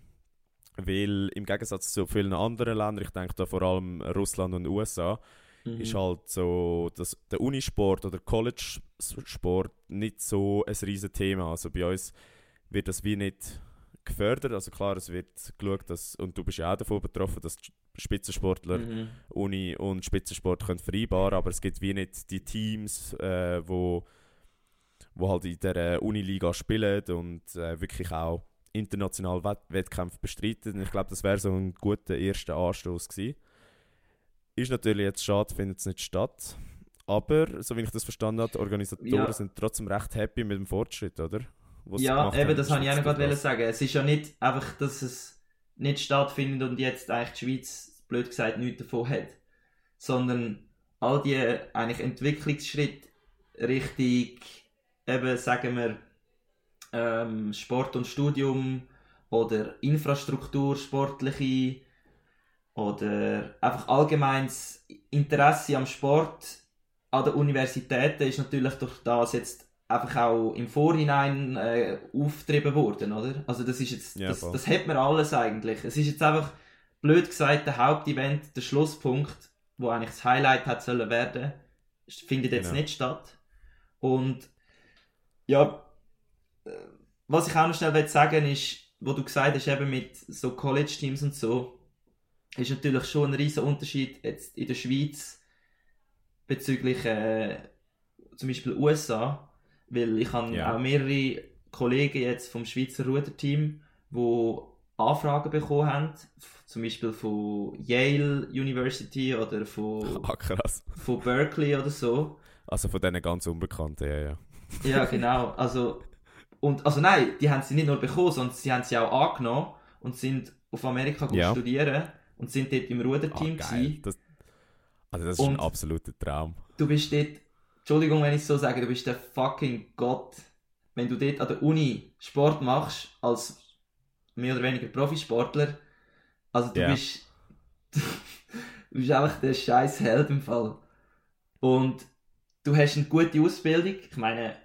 Weil im Gegensatz zu vielen anderen Ländern, ich denke da vor allem Russland und USA, Mhm. ist halt so, dass der Unisport oder College-Sport nicht so ein riesen Thema. Also bei uns wird das wie nicht gefördert. Also klar, es wird geschaut, dass, und du bist ja auch davon betroffen, dass Spitzensportler Mhm. Uni und Spitzensport können vereinbaren aber es gibt wie nicht die Teams, äh, wo, wo halt in der Uniliga spielen und äh, wirklich auch international Wett Wettkämpfe bestreiten. Und ich glaube, das wäre so ein guter erster Anstoß gewesen. Ist natürlich jetzt schade, findet es nicht statt. Aber, so wie ich das verstanden habe, die Organisatoren Ja. sind trotzdem recht happy mit dem Fortschritt, oder? Was Ja, eben, haben das habe ich auch noch gerade sagen. Es ist ja nicht einfach, dass es nicht stattfindet und jetzt eigentlich die Schweiz, blöd gesagt, nichts davon hat. Sondern all die eigentlich Entwicklungsschritte Richtung, eben, sagen wir, ähm, Sport und Studium oder Infrastruktur, sportliche oder einfach allgemeines Interesse am Sport an den Universitäten ist natürlich durch das jetzt einfach auch im Vorhinein äh, aufgetrieben worden, oder? Also das ist jetzt, das, das hat man alles eigentlich. Es ist jetzt einfach, blöd gesagt, der Hauptevent, der Schlusspunkt, wo eigentlich das Highlight hat sollen werden, findet jetzt Genau. nicht statt. Und ja, was ich auch noch schnell will sagen ist, wo du gesagt hast, eben mit so College-Teams und so, ist natürlich schon ein riesen Unterschied jetzt in der Schweiz bezüglich äh, zum Beispiel USA, weil ich habe Ja. auch mehrere Kollegen jetzt vom Schweizer Ruderteam, wo Anfragen bekommen haben, zum Beispiel von Yale University oder von, Ah, von Berkeley oder so. Also von denen ganz Unbekannten, ja, ja. Ja, genau. Also, und, also nein, die haben sie nicht nur bekommen, sondern sie haben sie auch angenommen und sind auf Amerika Ja. studieren und sind dort im Ah, Ruderteam geil. gewesen. Das, also das ist ein Und- absoluter Traum. Du bist dort, Entschuldigung, wenn ich es so sage, du bist der fucking Gott. Wenn du dort an der Uni Sport machst, als mehr oder weniger Profisportler, also du Ja. bist, du bist einfach der scheiß Held im Fall. Und du hast eine gute Ausbildung. Ich meine,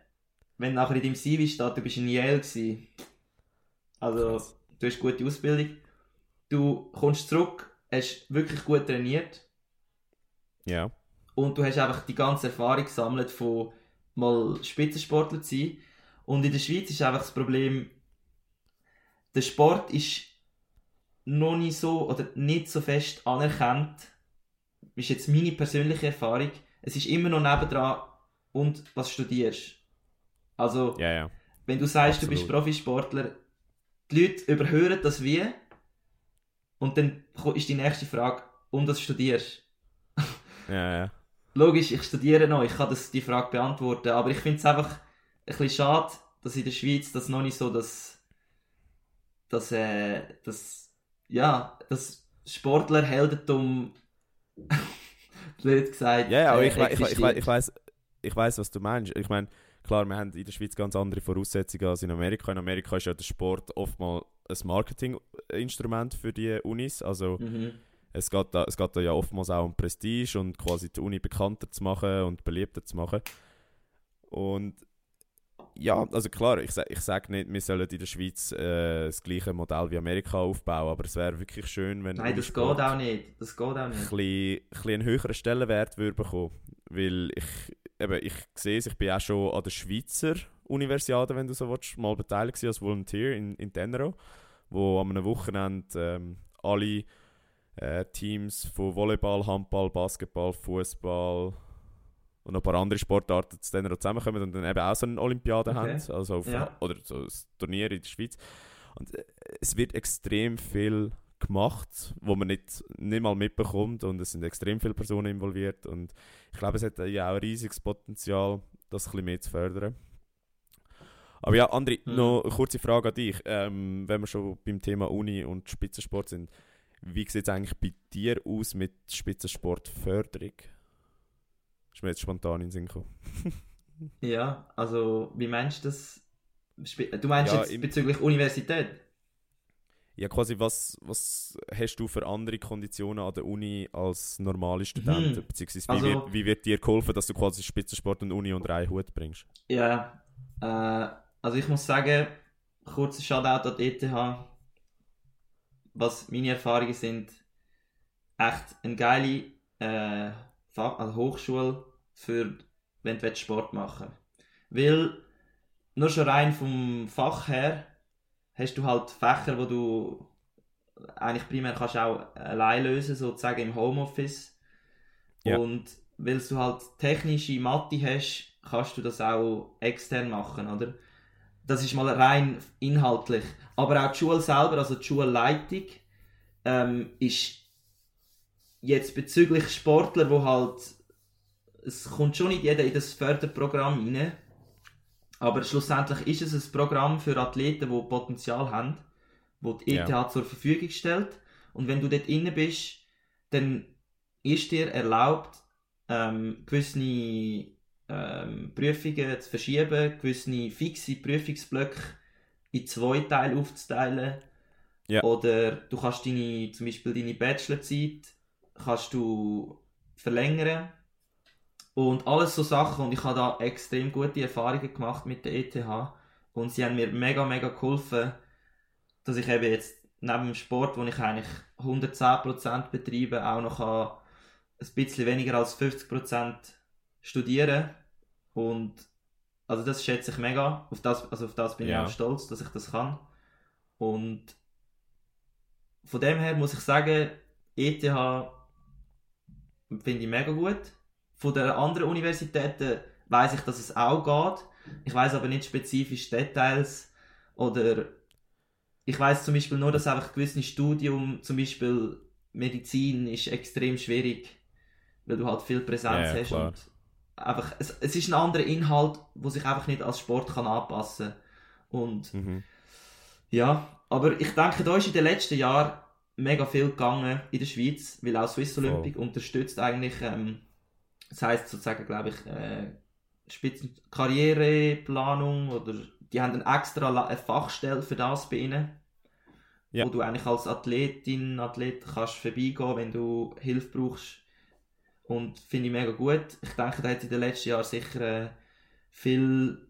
wenn nachher in deinem CV steht, du bist in Yale gewesen. Also, du hast gute Ausbildung. Du kommst zurück, hast wirklich gut trainiert Ja. und du hast einfach die ganze Erfahrung gesammelt von mal Spitzensportler zu sein. Und in der Schweiz ist einfach das Problem, der Sport ist noch nicht so oder nicht so fest anerkannt. Ist jetzt meine persönliche Erfahrung. Es ist immer noch nebendran und was studierst. Also, Ja, ja. wenn du sagst, du bist Absolut. Profisportler, die Leute überhören das wie und dann ist die nächste Frage, und was studierst? Ja, ja. Logisch, ich studiere noch, ich kann das, die Frage beantworten, aber ich finde es einfach ein bisschen schade, dass in der Schweiz das noch nicht so das, das, äh, das, ja, das Sportlerheldentum, blöd gesagt, Ja, ja, aber äh, ich, ich, ich, existiert. ich weiß, ich weiß, was du meinst. Ich meine, klar, wir haben in der Schweiz ganz andere Voraussetzungen als in Amerika. In Amerika ist ja der Sport oftmals ein Marketinginstrument für die Unis. Also Mhm. es geht, da, es geht da ja oftmals auch um Prestige und quasi die Uni bekannter zu machen und beliebter zu machen. Und ja, also klar, ich, ich sage nicht, wir sollen in der Schweiz äh, das gleiche Modell wie Amerika aufbauen, aber es wäre wirklich schön, wenn Nein, das geht Unisport auch nicht, das geht auch ein nicht. bisschen, ein bisschen einen höheren Stellenwert würde bekommen. Weil ich, eben, ich sehe es, ich bin auch schon an der Schweizer Universiade, wenn du so willst, mal beteiligt als Volunteer in, in Tenero, wo am einem Wochenende ähm, alle äh, Teams von Volleyball, Handball, Basketball, Fußball und noch ein paar andere Sportarten zu Tenero zusammenkommen und dann eben auch so eine Olympiade Okay. haben, also auf, Ja. oder so ein Turnier in der Schweiz. Und äh, es wird extrem viel gemacht, wo man nicht, nicht mal mitbekommt und es sind extrem viele Personen involviert und ich glaube, es hat ja auch ein riesiges Potenzial, das ein bisschen mehr zu fördern. Aber ja, André, Mhm. noch eine kurze Frage an dich. Ähm, wenn wir schon beim Thema Uni und Spitzensport sind, wie sieht es eigentlich bei dir aus mit Spitzensportförderung? Ist mir jetzt spontan in den Sinn gekommen. Ja, also, wie meinst du das? Du meinst Ja, jetzt bezüglich Universität? Ja, quasi, was, was hast du für andere Konditionen an der Uni als normale Student? Mhm. Beziehungsweise, wie, Also- wird, wie wird dir geholfen, dass du quasi Spitzensport und Uni unter einen Hut bringst? Ja, äh, also ich muss sagen, kurzer Shoutout an die ETH. Was meine Erfahrungen sind, echt eine geile äh, also Hochschule für, wenn du willst Sport machen Weil, nur schon rein vom Fach her, hast du halt Fächer, wo du eigentlich primär kannst auch allein lösen, sozusagen im Homeoffice. Ja. Und weil du halt technische Mathe hast, kannst du das auch extern machen, oder? Das ist mal rein inhaltlich. Aber auch die Schule selber, also die Schulleitung, ähm, ist jetzt bezüglich Sportler, wo halt es kommt schon nicht jeder in das Förderprogramm rein, aber schlussendlich ist es ein Programm für Athleten, die Potenzial haben, wo die ETH Ja. zur Verfügung stellt. Und wenn du dort inne bist, dann ist dir erlaubt, ähm, gewisse ähm, Prüfungen zu verschieben, gewisse fixe Prüfungsblöcke in zwei Teile aufzuteilen. Ja. Oder du kannst deine, zum Beispiel deine Bachelorzeit kannst du verlängern. Und alles so Sachen. Und ich habe da extrem gute Erfahrungen gemacht mit der ETH. Und sie haben mir mega, mega geholfen, dass ich eben jetzt neben dem Sport, wo ich eigentlich 110% betreibe, auch noch kann ein bisschen weniger als 50% studieren. Und also das schätze ich mega. Auf das, also auf das bin Ja. ich auch stolz, dass ich das kann. Und von dem her muss ich sagen, ETH finde ich mega gut. Von den anderen Universitäten weiß ich, dass es auch geht. Ich weiß aber nicht spezifisch Details oder ich weiß zum Beispiel nur, dass einfach gewisse Studium, zum Beispiel Medizin, ist extrem schwierig, weil du halt viel Präsenz Ja, hast klar. und einfach, es, es ist ein anderer Inhalt, wo sich einfach nicht als Sport kann anpassen und Mhm. ja, aber ich denke, da ist in den letzten Jahren mega viel gegangen in der Schweiz, weil auch Swiss. Olympic unterstützt eigentlich, ähm, das heißt sozusagen, glaube ich, äh, Spitzen Karriereplanung oder die haben eine extra eine Fachstelle für das bei ihnen, Ja. wo du eigentlich als Athletin, Athlet kannst vorbeigehen, wenn du Hilfe brauchst und finde ich mega gut. Ich denke, da hat in den letzten Jahren sicher äh, viel,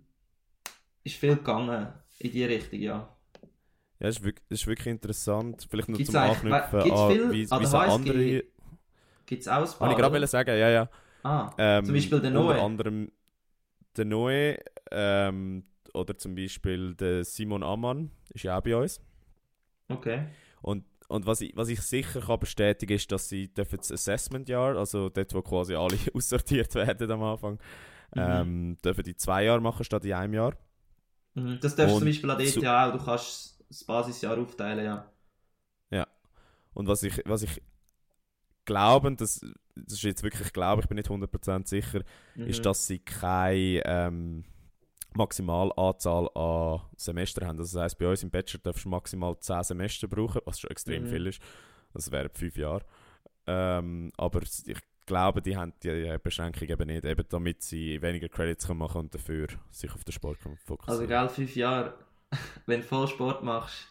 ist viel gegangen in die Richtung, ja. Ja, das ist, wirklich, ist wirklich interessant. Vielleicht noch Gibt's zum Anknüpfen an, viel wie, wie so andere... Gibt es auch ein paar, ich gerade sagen, ja, ja. Ah, Ähm, Zum Beispiel der Unter Noe. anderem der Noe ähm, oder zum Beispiel der Simon Ammann ist ja auch bei uns. okay. Und, und was, ich, was ich sicher kann bestätigen ist, dass sie dürfen das Assessment-Jahr, also dort, wo quasi alle aussortiert werden am Anfang, Mhm. ähm, dürfen die zwei Jahre machen statt in einem Jahr. Mhm. Das darfst du zum Beispiel an der ETH auch, du kannst das Basisjahr aufteilen, ja. Und was ich, was ich glaube, und das, ist jetzt wirklich glaube, ich bin nicht 100% sicher, Mhm. ist, dass sie keine ähm, Maximalanzahl an Semestern haben. Also das heisst, bei uns im Bachelor darfst du maximal 10 Semester brauchen, was schon extrem Mhm. viel ist. Das wären 5 Jahre. Ähm, aber ich glaube, die haben die Beschränkung eben nicht, eben damit sie weniger Credits können machen und dafür sich auf den Sport können Also, fokussieren gell, fünf Jahre, wenn du voll Sport machst.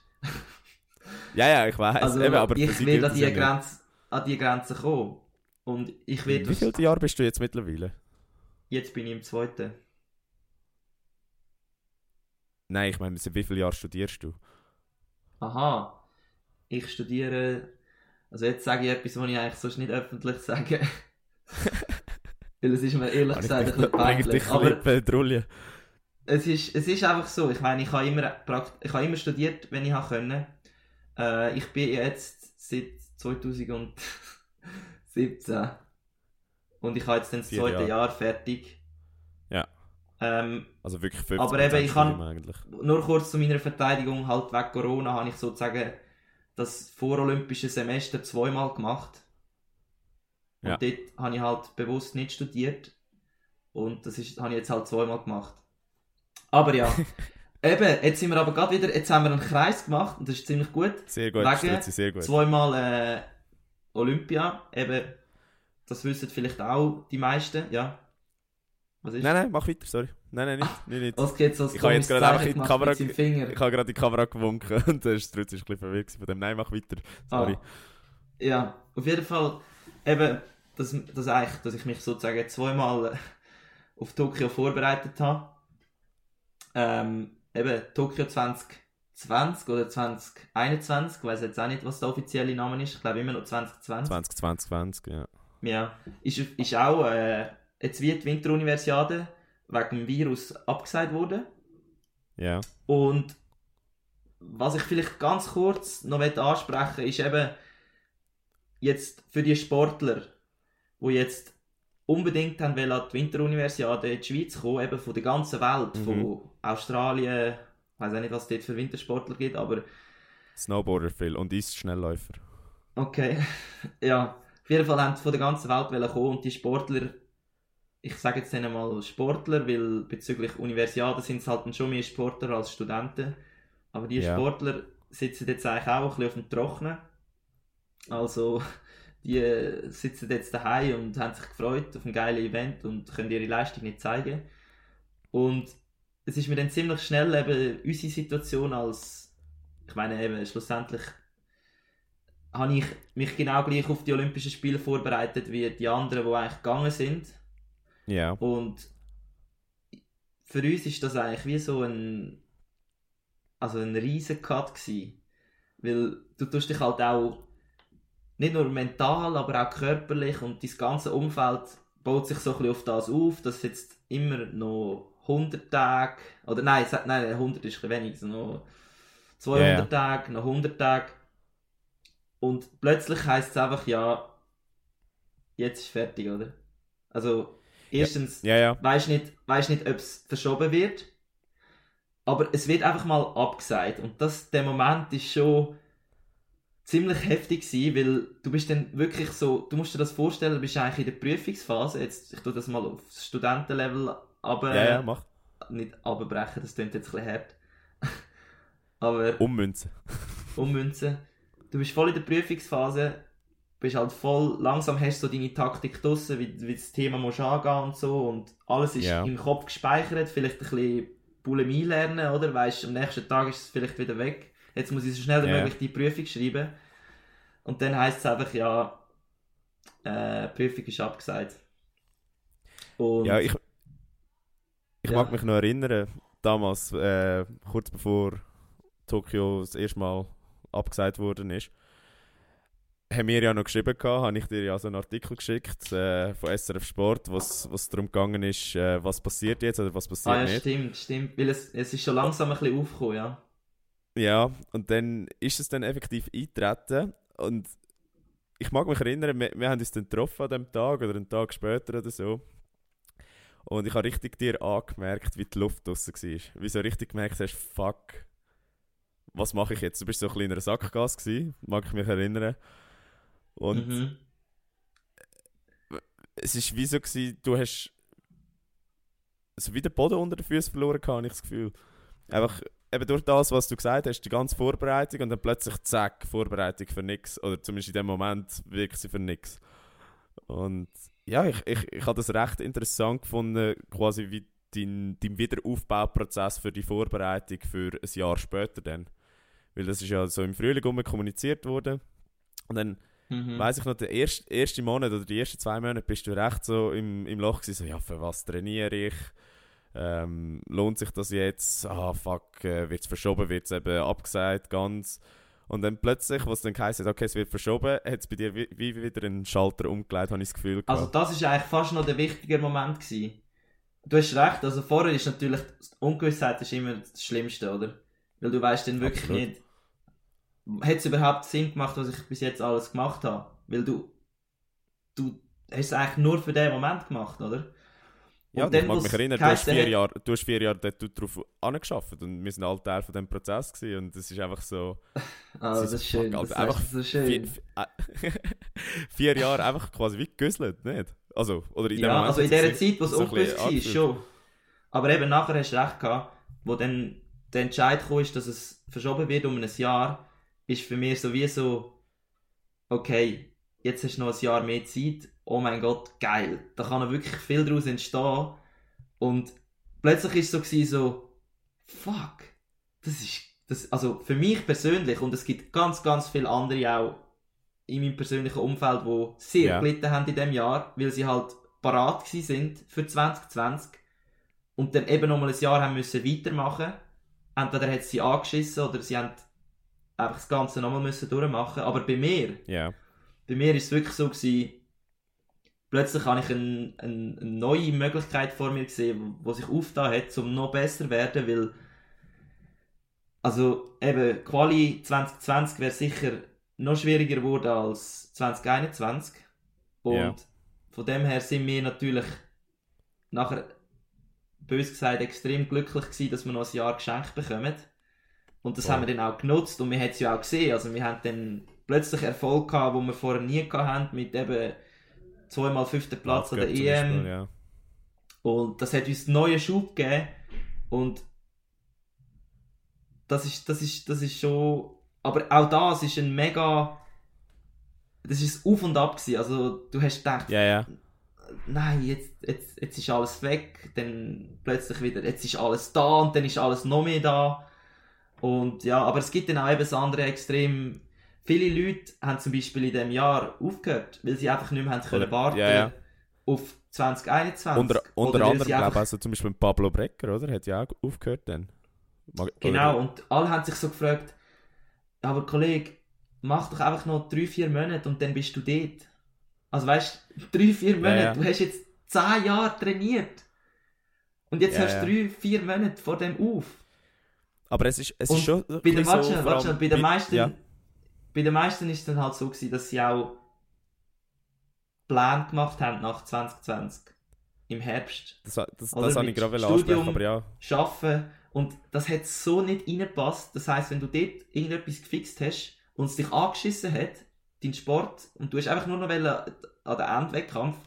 Ja, ja, ich weiß. Also, eben, aber ich will an das die, ja nicht. Grenze, an die Grenze kommen. Und ich will, Wie viele Jahre bist du jetzt mittlerweile? jetzt bin ich im zweiten. Nein, ich meine, seit wie viele Jahre studierst du? Aha, ich studiere, also jetzt sage ich etwas, was ich eigentlich sonst nicht öffentlich sage. Weil es ist mir ehrlich gesagt ein bisschen peinlich. Aber es ist, es ist einfach so, ich meine, ich habe immer, ich habe immer studiert, wenn ich habe können. Äh, ich bin jetzt seit 2017 und ich habe jetzt dann das zweite Jahre. Jahr fertig. Ja. Ähm, Also wirklich 50 Aber eben, ich kann- eigentlich. nur kurz zu meiner Verteidigung, halt wegen Corona habe ich sozusagen das vorolympische Semester zweimal gemacht. Und Ja. dort habe ich halt bewusst nicht studiert. Und das ist, habe ich jetzt halt zweimal gemacht. Aber ja, eben, jetzt sind wir aber gerade wieder, jetzt haben wir einen Kreis gemacht und das ist ziemlich gut. Sehr gut, Wegen Stützi, sehr gut. Zweimal äh, Olympia, eben, das wissen vielleicht auch die meisten, ja. Was ist? Nein, nein, mach weiter, sorry. Nein, nein, nicht. nicht, nicht. Was geht's als Ich habe jetzt gerade einfach in die Kamera? Ich habe gerade die Kamera gewunken und der Strutz ist ein bisschen verwirrt von dem. Nein, mach weiter. Sorry. Ah, ja, auf jeden Fall eben, dass, dass, eigentlich, dass ich mich sozusagen zweimal auf Tokio vorbereitet habe. Ähm, eben Tokio 2020 oder 2021, ich weiß jetzt auch nicht, was der offizielle Name ist. Ich glaube immer noch 2020. 2020, 20, ja. Ja, ist, ist auch äh, jetzt wie die Winteruniversiade wegen dem Virus abgesagt worden. Ja. Und was ich vielleicht ganz kurz noch möchte ansprechen ist eben jetzt für die Sportler, die jetzt unbedingt haben wollen, an die Winteruniversiade in die Schweiz kommen, eben von der ganzen Welt, Mhm. von Australien, ich weiß auch nicht, was es dort für Wintersportler gibt, aber Snowboarder viel und ist Schnellläufer. okay, ja, auf jeden Fall haben sie von der ganzen Welt wollen kommen und die Sportler, ich sage jetzt denen mal Sportler, weil bezüglich Universiade sind es halt schon mehr Sportler als Studenten, aber die Ja. Sportler sitzen jetzt eigentlich auch ein bisschen auf dem Trocknen, also die sitzen jetzt daheim und haben sich gefreut auf ein geiles Event und können ihre Leistung nicht zeigen und es ist mir dann ziemlich schnell eben unsere Situation als, ich meine eben schlussendlich habe ich mich genau gleich auf die Olympischen Spiele vorbereitet wie die anderen, die eigentlich gegangen sind. Ja. Und für uns ist das eigentlich wie so ein, also ein riesen Cut gewesen. Weil du tust dich halt auch nicht nur mental, aber auch körperlich und dein ganze Umfeld baut sich so ein bisschen auf das auf, dass jetzt immer noch 100 Tage, oder nein, nein, 100 ist ein bisschen wenig, so noch 200 Ja, ja. Tage, noch 100 Tage. Und plötzlich heisst es einfach, ja, jetzt ist fertig, oder? Also, erstens, Ja, ja. Weiß nicht, weißt nicht, ob es verschoben wird. aber es wird einfach mal abgesagt. Und das, der Moment ist schon ziemlich heftig gewesen, weil du bist dann wirklich so, du musst dir das vorstellen, du bist eigentlich in der Prüfungsphase, jetzt, ich tue das mal aufs Studentenlevel, aber Ja, ja, mach. nicht abbrechen, das klingt jetzt ein bisschen hart. aber Ummünzen. ummünzen. Du bist voll in der Prüfungsphase, bist halt voll, langsam hast du so deine Taktik draussen, wie, wie das Thema musst angehen und so und alles ist Ja. im Kopf gespeichert, vielleicht ein bisschen Bulimie lernen, oder? Weißt, am nächsten Tag ist es vielleicht wieder weg. Jetzt muss ich so schnell wie Ja. möglich die Prüfung schreiben. Und dann heisst es einfach, ja, äh, die Prüfung ist abgesagt. Und Ja, ich, ich Ja. mag mich noch erinnern, damals, äh, kurz bevor Tokio das erste Mal abgesagt worden ist, haben wir ja noch geschrieben, gehabt, habe ich dir ja so einen Artikel geschickt äh, von SRF Sport, was was darum gegangen ist, äh, was passiert jetzt oder was passiert ah, ja, nicht. stimmt, stimmt. Weil es, es ist schon langsam ein bisschen aufgekommen, ja. Ja, und dann ist es dann effektiv eingetreten und ich mag mich erinnern, wir, wir haben uns dann getroffen an dem Tag oder einen Tag später oder so. Und ich habe richtig dir angemerkt, wie die Luft draussen war. Wie so richtig gemerkt hast, fuck, was mache ich jetzt? Du bist so ein kleiner Sackgas gewesen, mag ich mich erinnern. Und mhm. es ist wie so gewesen, du hast so wie den Boden unter den Füßen verloren habe ich das Gefühl. Einfach eben durch das, was du gesagt hast, die ganze Vorbereitung und dann plötzlich zack, Vorbereitung für nichts oder zumindest in dem Moment wirkt sie für nichts. Und ja, ich, ich, ich habe das recht interessant gefunden, quasi wie dein, dein Wiederaufbauprozess für die Vorbereitung für ein Jahr später dann. Weil das ist ja so im Frühling rum kommuniziert worden. Und dann Mhm. Weiß ich noch, der erste, erste Monat oder die ersten zwei Monate bist du recht so im, im Loch gewesen, so, ja, für was trainiere ich? Ähm, lohnt sich das jetzt? Ah, fuck, äh, wird es verschoben, wird es eben abgesagt, ganz. Und dann plötzlich, was dann heisst, okay, es wird verschoben, hat es bei dir wie, wie wieder einen Schalter umgelegt, habe ich das Gefühl. Also gehabt. das ist eigentlich fast noch der wichtige Moment gewesen. Du hast recht, also vorher ist natürlich, Ungewissheit ist immer das Schlimmste, oder? Weil du weißt dann wirklich Absolut. nicht, hat es überhaupt Sinn gemacht, was ich bis jetzt alles gemacht habe? Weil du, du hast es eigentlich nur für den Moment gemacht, oder? Ja, Und ich mag mich erinnern, du hast, vier Jahre, du hast vier Jahre dort drauf angeschafft und wir sind alle Teil von diesem Prozess gewesen und es ist einfach so... Ah, Das das ist schön, fuck, das einfach so schön. Vier, vier, äh, vier Jahre einfach quasi wie gegüsselt, nicht? Also, oder in ja, Moment also in dieser Zeit, wo es so ungewiss war, schon. Aber eben nachher hast du recht gehabt, wo dann der Entscheid kam, ist, dass es verschoben wird um ein Jahr, ist für mich sowieso, okay, jetzt hast du noch ein Jahr mehr Zeit, oh mein Gott, geil, da kann wirklich viel daraus entstehen. Und plötzlich ist es so, gewesen, so, fuck, das ist, das, also für mich persönlich, und es gibt ganz, ganz viele andere auch in meinem persönlichen Umfeld, die sehr Ja. gelitten haben in diesem Jahr, weil sie halt parat sind für 2020 und dann eben nochmal ein Jahr haben müssen weitermachen. Entweder hat sie angeschissen oder sie haben einfach das Ganze nochmal müssen durchmachen. Aber bei mir, Ja, bei mir ist es wirklich so gewesen, plötzlich habe ich ein, ein, eine neue Möglichkeit vor mir gesehen, wo sich aufgetan hat, um noch besser zu werden, weil also eben Quali 2020 wäre sicher noch schwieriger geworden als 2021 und Ja. von dem her sind wir natürlich nachher bös gesagt extrem glücklich gewesen, dass wir noch ein Jahr geschenkt bekommen und das Voll. haben wir dann auch genutzt und wir haben es ja auch gesehen, also wir haben dann plötzlich Erfolg gehabt, wo wir vorher nie gehabt haben, mit eben zweimal fünften Platz an der EM Beispiel, ja. und das hat uns einen neuen Schub gegeben und das ist, das ist, das ist schon, aber auch das ist ein mega, das ist Auf und Ab gewesen. also du hast gedacht, Ja, ja. nein, jetzt, jetzt, jetzt ist alles weg, dann plötzlich wieder, jetzt ist alles da und dann ist alles noch mehr da. Und ja, aber es gibt dann auch eben das andere Extrem. Viele Leute haben zum Beispiel in diesem Jahr aufgehört, weil sie einfach nicht mehr haben können warten ja, ja. auf 2021. Unter, unter anderem, glaube ich, also zum Beispiel Pablo Brecker, oder? Hat ja auch aufgehört dann. Mag- Genau, und alle haben sich so gefragt, aber Kollege, mach doch einfach noch drei, vier Monate und dann bist du dort. Also weißt du, drei, vier Monate, ja. du hast jetzt zehn Jahre trainiert. Und jetzt Ja, hörst du ja. drei, vier Monate vor dem auf. aber es ist, es Und ist schon. Bei den, warte so, bei den meisten, Ja, bei den meisten ist es dann halt so gewesen, dass sie auch Pläne gemacht haben nach 2020. Im Herbst. das, das, das, das habe ich gerade ansprechen, Studium- aber ja. Arbeiten Und das hat so nicht reingepasst. Das heisst, wenn du dort irgendetwas gefixt hast und es dich angeschissen hat, dein Sport, und du hast einfach nur noch wollen, an den Endwettkampf,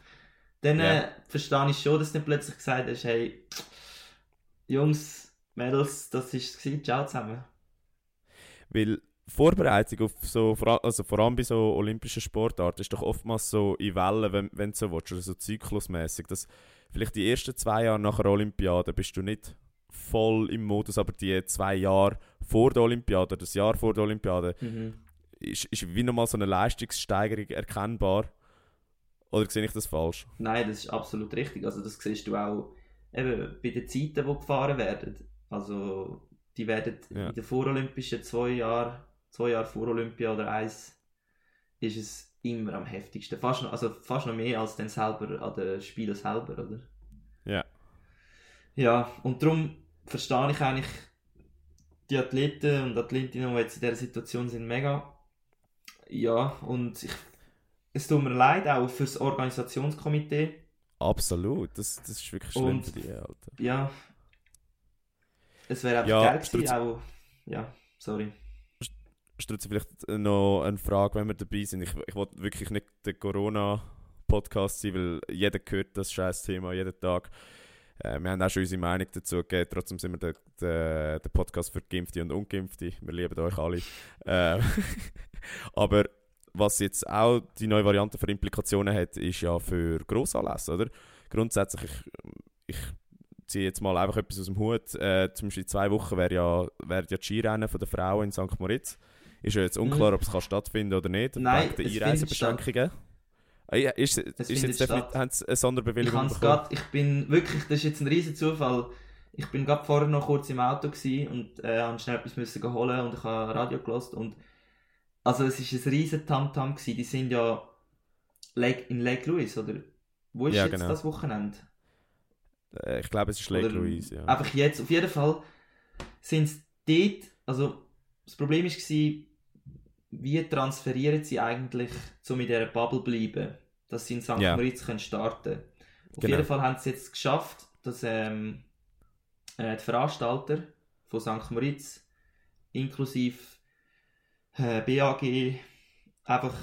dann Ja. äh, verstehe ich schon, dass du dann plötzlich gesagt hast, hey, Jungs, Mädels, das war es, ciao zusammen. Weil Vorbereitung auf so, also vor allem bei so olympischen Sportarten ist doch oftmals so in Wellen, wenn, wenn du so willst, oder so zyklusmäßig, dass vielleicht die ersten zwei Jahre nach der Olympiade bist du nicht voll im Modus, aber die zwei Jahre vor der Olympiade, das Jahr vor der Olympiade, ist, ist wie nochmal so eine Leistungssteigerung erkennbar. Oder sehe ich das falsch? Nein, das ist absolut richtig. Also das siehst du auch eben bei den Zeiten, die gefahren werden. Also die werden Ja. in den vorolympischen zwei Jahren, zwei Jahre vor Olympia oder eins, ist es immer am heftigsten. Fast noch, also fast noch mehr als dann selber an den Spielen selber, oder? Ja. Ja, und darum verstehe ich eigentlich die Athleten und Athletinnen, die jetzt in dieser Situation sind, mega. Ja, und ich, es tut mir leid, auch für das Organisationskomitee. Absolut, das, das ist wirklich schlimm Und- für die Alter. Ja. Es wäre einfach Ja, geil gewesen, auch. Ja, sorry. Strutzi, vielleicht noch eine Frage, wenn wir dabei sind. Ich, ich wollte wirklich nicht der Corona-Podcast sein, weil jeder hört das scheiß Thema jeden Tag. Äh, wir haben auch schon unsere Meinung dazu gegeben. Trotzdem sind wir der, der, der Podcast für Geimpfte und Ungeimpfte. Wir lieben euch alle. Äh, aber was jetzt auch die neue Variante für Implikationen hat, ist ja für Grossanlässe, oder? Grundsätzlich, ich, ich ziehe jetzt mal einfach etwas aus dem Hut. Äh, zum Beispiel in zwei Wochen wäre ja, wär ja die Skirennen von der Frauen in St. Moritz. Ist ja jetzt unklar, ob es kann stattfinden oder nicht, Mhm. Nein, wegen der es Einreisebeschränkungen. Ah, ja, ist, ist findet jetzt definitiv, haben sie eine Ich, Sonderbewilligung hab's bekommen? grad, ich bin wirklich, das ist jetzt ein riesen Zufall. Ich bin gerade vorher noch kurz im Auto und äh, habe schnell etwas müssen holen und ich habe Radio gelost und also es ist ein riesen Tamtam. Die sind ja Lake, in Lake Louise oder wo ist Ja, jetzt genau. das Wochenende? Äh, ich glaube, es ist Lake Oder Louise, ja. Einfach jetzt, auf jeden Fall sind sie dort, also das Problem war, wie transferieren sie eigentlich, um in dieser Bubble bleiben, dass sie in St. Ja. Moritz können starten Auf Genau. jeden Fall haben sie jetzt geschafft, dass ähm, äh, die Veranstalter von St. Moritz inklusive äh, BAG einfach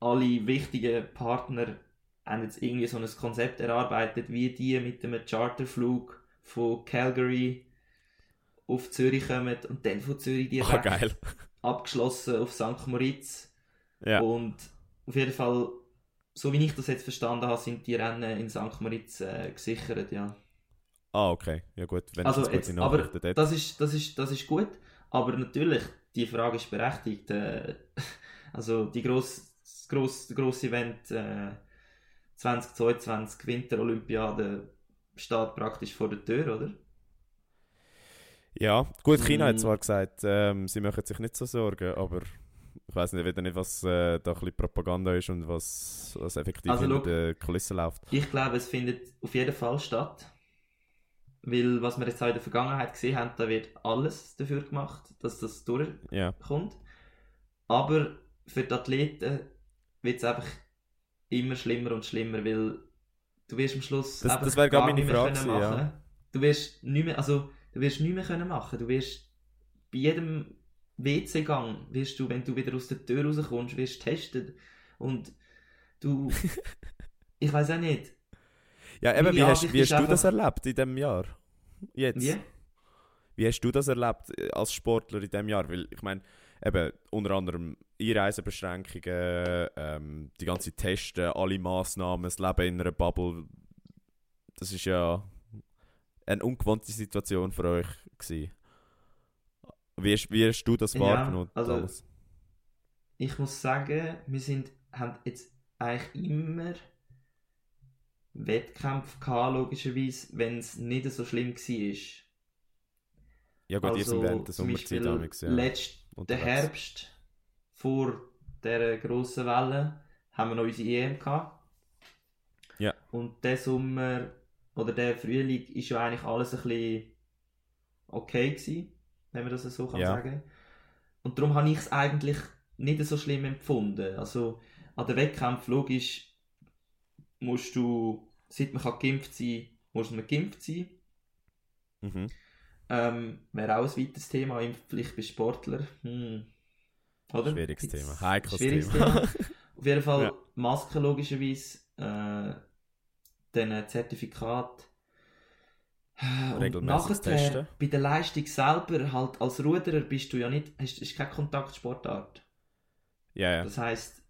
alle wichtigen Partner haben jetzt irgendwie so ein Konzept erarbeitet, wie die mit einem Charterflug von Calgary auf Zürich kommen und dann von Zürich Ah, direkt geil. abgeschlossen auf St. Moritz. Ja. Und auf jeden Fall, so wie ich das jetzt verstanden habe, sind die Rennen in St. Moritz äh, gesichert, ja. Ah, okay. Ja gut, wenn Also jetzt gute aber dort. das ist, das, ist, das ist gut, aber natürlich, die Frage ist berechtigt. Äh, also die gross, das gross, das grosse Event äh, 2022 Winterolympiade steht praktisch vor der Tür, oder? Ja, gut, China Mm. hat zwar gesagt, ähm, sie machen sich nicht so Sorgen, aber ich weiß nicht, wieder nicht, was äh, da ein Propaganda ist und was, was effektiv Also, schau. der Kulisse läuft. Ich glaube, es findet auf jeden Fall statt. Weil, was wir jetzt auch in der Vergangenheit gesehen haben, da wird alles dafür gemacht, dass das durchkommt. Ja, Aber für die Athleten wird es einfach immer schlimmer und schlimmer, weil du wirst am Schluss Das- einfach das gar meine nicht mehr Frage machen. ja. Du wirst nicht mehr, also du wirst nicht mehr können machen. Du wirst bei jedem WC-Gang wirst du, wenn du wieder aus der Tür rauskommst, wirst getestet und du, ich weiß auch nicht, ja eben, Meine wie hast, wie hast du das erlebt in diesem Jahr? Jetzt? wie? Wie hast du das erlebt äh, als Sportler in diesem Jahr? Weil ich meine, eben unter anderem Einreisebeschränkungen, ähm, die ganze Testen, alle Massnahmen, das Leben in einer Bubble. Das ist ja eine ungewohnte Situation für euch gewesen. Wie wie hast du das Ja, wahrgenommen? also- damals? Ich muss sagen, wir sind, haben jetzt eigentlich immer Wettkämpfe gehabt, logischerweise, wenn es nicht so schlimm war. ja gut, ihr seid während der Sommerzeit damals, ja. letzt, der. Herbst vor dieser grossen Welle haben wir noch unsere EM gehabt. Ja. Und der Sommer oder der Frühling ist ja eigentlich alles ein bisschen okay gewesen, wenn man das so kann Ja. sagen. Und darum habe ich es eigentlich nicht so schlimm empfunden. Also an den Wettkämpfen, logisch, musst du, seit man kann geimpft sein muss man geimpft sein. Mhm. ähm, wäre auch ein weiteres Thema, vielleicht bei Sportlern. Hm. Oder? Schwieriges Thema. Heikles schwieriges Thema. Auf jeden Fall Ja. Masken logischerweise, äh, ein Zertifikat. Äh, Und nachher, Testen. bei der Leistung selber, halt als Ruderer bist du ja nicht, hast, ist keine Kontaktsportart. Ja, ja. Das heisst,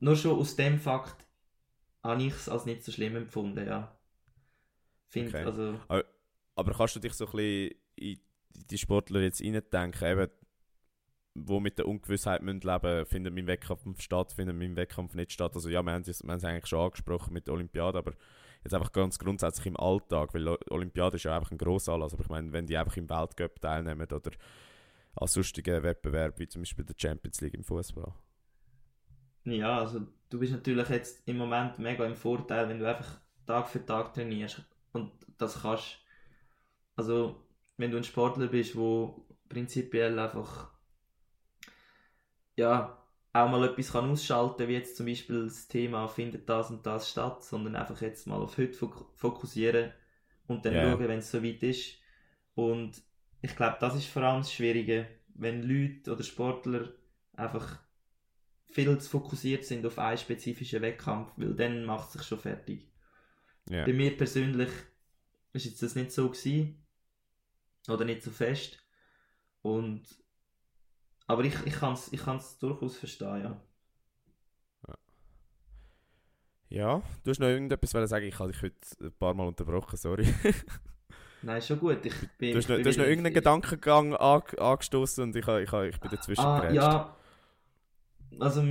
nur schon aus dem Fakt habe ich es als nicht so schlimm empfunden, ja. Finde, Okay. also, Aber kannst du dich so ein bisschen in die Sportler jetzt reindenken, eben, wo mit der Ungewissheit müssen leben findet mein Wettkampf statt, findet mein Wettkampf nicht statt. Also ja, wir haben es wir haben es eigentlich schon angesprochen mit der Olympiade, aber jetzt einfach ganz grundsätzlich im Alltag, weil Olympiade ist ja einfach ein grosser Anlass, aber ich meine, wenn die einfach im Weltcup teilnehmen oder an sonstigen Wettbewerben, wie zum Beispiel der Champions League im Fußball. ja, also du bist natürlich jetzt im Moment mega im Vorteil, wenn du einfach Tag für Tag trainierst und das kannst. Also, wenn du ein Sportler bist, wo prinzipiell einfach ja, auch mal etwas kann ausschalten, wie jetzt zum Beispiel das Thema findet das und das statt, sondern einfach jetzt mal auf heute fok fokussieren und dann Ja. schauen, wenn es soweit ist. Und ich glaube, das ist vor allem das Schwierige, wenn Leute oder Sportler einfach viel zu fokussiert sind auf einen spezifischen Wettkampf, weil dann macht es sich schon fertig. Ja. Bei mir persönlich ist jetzt das nicht so gewesen. Oder nicht so fest. Und aber ich, ich kann es ich kann's durchaus verstehen, ja. Ja, du hast noch irgendetwas wollen sagen, ich habe dich heute ein paar Mal unterbrochen, sorry. Nein, schon gut. Ich bin, Du hast noch, du hast noch irgendeinen Gedankengang an, angestoßen und ich, ich, ich bin dazwischen Ah, gerätscht. ja. Also,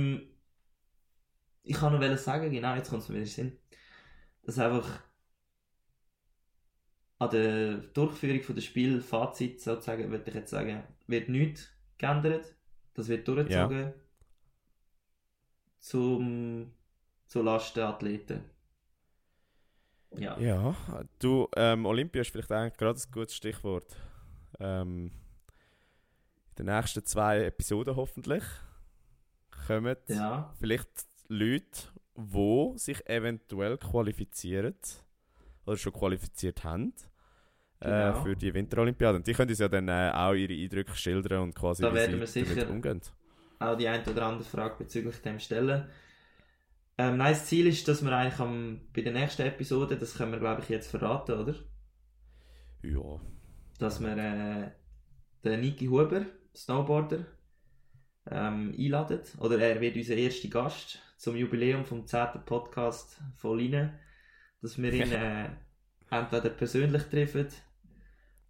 ich kann noch sagen, genau, jetzt kommt es mir in den Sinn, dass einfach an der Durchführung der Spiel, Fazit sozusagen, würde ich jetzt sagen, wird nichts geändert. Das wird durchgezogen zum, zu Lasten Athleten. Ja. Ja, du, ähm, Olympia ist vielleicht eigentlich gerade ein gutes Stichwort. Ähm, in den nächsten zwei Episoden hoffentlich kommen Ja. vielleicht Leute, die sich eventuell qualifizieren oder schon qualifiziert haben äh, Genau. für die Winterolympiade. Und die können uns ja dann äh, auch ihre Eindrücke schildern und quasi Da werden wir sicher- umgehen. auch die eine oder andere Frage bezüglich dem stellen. Ähm, nein, das Ziel ist, dass wir eigentlich am, bei der nächsten Episode, das können wir glaube ich jetzt verraten, oder? Ja, Dass wir äh, den Niki Huber, Snowboarder, ähm, einladen. Oder er wird unser erster Gast zum Jubiläum vom 10. Podcast von Line. Dass wir ihn äh, entweder persönlich treffen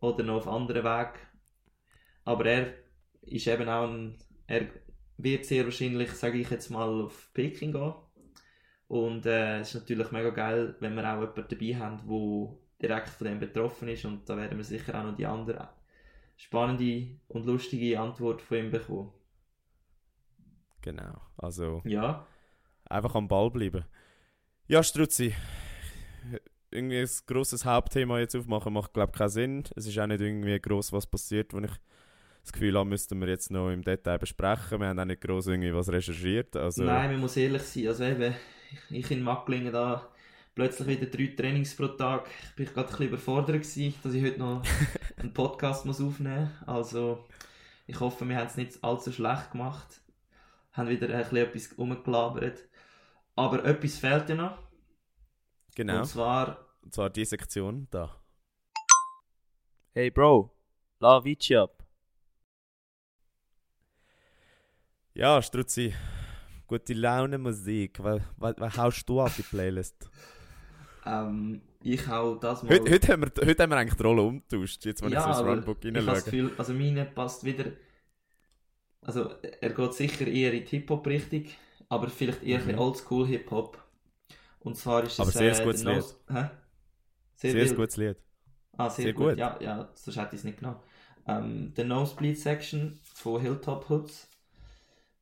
oder noch auf anderen Weg. Aber er ist eben auch ein, er wird sehr wahrscheinlich, sage ich jetzt mal, auf Peking gehen. Und äh, es ist natürlich mega geil, wenn wir auch jemanden dabei haben, der direkt von dem betroffen ist. Und da werden wir sicher auch noch die andere spannende und lustige Antwort von ihm bekommen. genau. Also Ja, einfach am Ball bleiben. Ja, Struzzi. Irgendwie ein grosses Hauptthema jetzt aufmachen macht, glaube ich, keinen Sinn. Es ist auch nicht irgendwie gross was passiert, wo ich das Gefühl habe, müssten wir jetzt noch im Detail besprechen. Wir haben auch nicht gross irgendwie was recherchiert. Also, nein, man muss ehrlich sein. Also eben, ich in Macklingen da plötzlich wieder drei Trainings pro Tag. Ich bin gerade ein bisschen überfordert gewesen, dass ich heute noch einen Podcast muss aufnehmen muss. Also ich hoffe, wir haben es nicht allzu schlecht gemacht. Haben wieder ein bisschen etwas rumgelabert. Aber etwas fehlt ja noch. Genau. Und zwar Und zwar die Sektion da. Hey Bro, la Vici ab. Ja, Struzzi. Gute Laune Musik. Was, was, was haust du auf die Playlist? ähm, ich auch das mal... Heute, heute, haben wir, heute haben wir eigentlich die Rolle umgetauscht. Jetzt, wenn ja, ich so ins Runbook hineinschaue. Also meine passt wieder. Also er geht sicher eher in die Hip-Hop-Richtung, aber vielleicht eher ein bisschen Mhm. Und zwar ist es. Aber sehr äh, gutes Lied. Hä? Sehr, Sehr gutes Lied. Ah, sehr, sehr gut. gut. Ja, ja, sonst hätte ich es nicht genommen. Ähm, der Nosebleed Section von Hilltop Hoods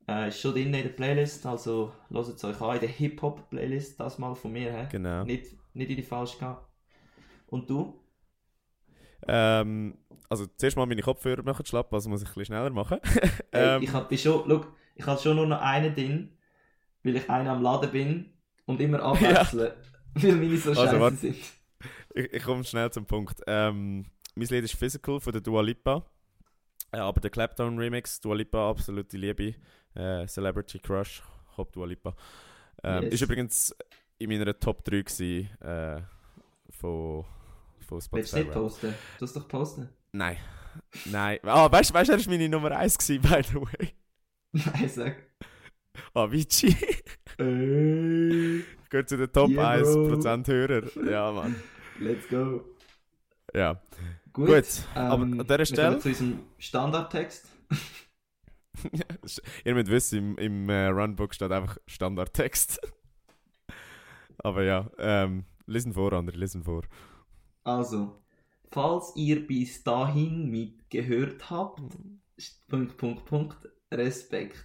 äh, ist schon drin in der Playlist, also hört es euch an, in der Hip-Hop-Playlist, das mal von mir. He? Genau. Nicht, nicht in die falsche gehen. Und du? Ähm, also zuerst mal meine Kopfhörer machen schlapp, also muss ich ein bisschen schneller machen. Hey, ähm, ich habe schon, schau, ich habe schon nur noch einen drin, weil ich einer am Laden bin und immer abwechseln, weil meine so Also, scheiße warte. sind. ich, ich komme schnell zum Punkt. Ähm, mein Lied ist Physical von der Dua Lipa. Äh, aber der Clapdown Remix, Dua Lipa, absolute Liebe. Äh, Celebrity Crush, Hop Dua Lipa. Ähm, Yes. Ist übrigens in meiner Top 3 gewesen, äh, von, von Willst du Spotify. nicht posten? Du es doch posten. Nein. Nein. Ah, weißt du, er war meine Nummer 1 gewesen, by the way. Nein, sag. Avicii. Ey, Gehört zu den Top Yeah, 1% Hörer. Ja, Mann. let's go. Ja. Gut, Gut, aber ähm, an dieser Stelle- zu unserem Standardtext. Ihr müsst wissen, im, im äh, Runbook steht einfach Standardtext. Aber ja, ähm, lesen vor, André, lesen vor. Also, falls ihr bis dahin mitgehört habt, Punkt, Punkt, Punkt, Respekt.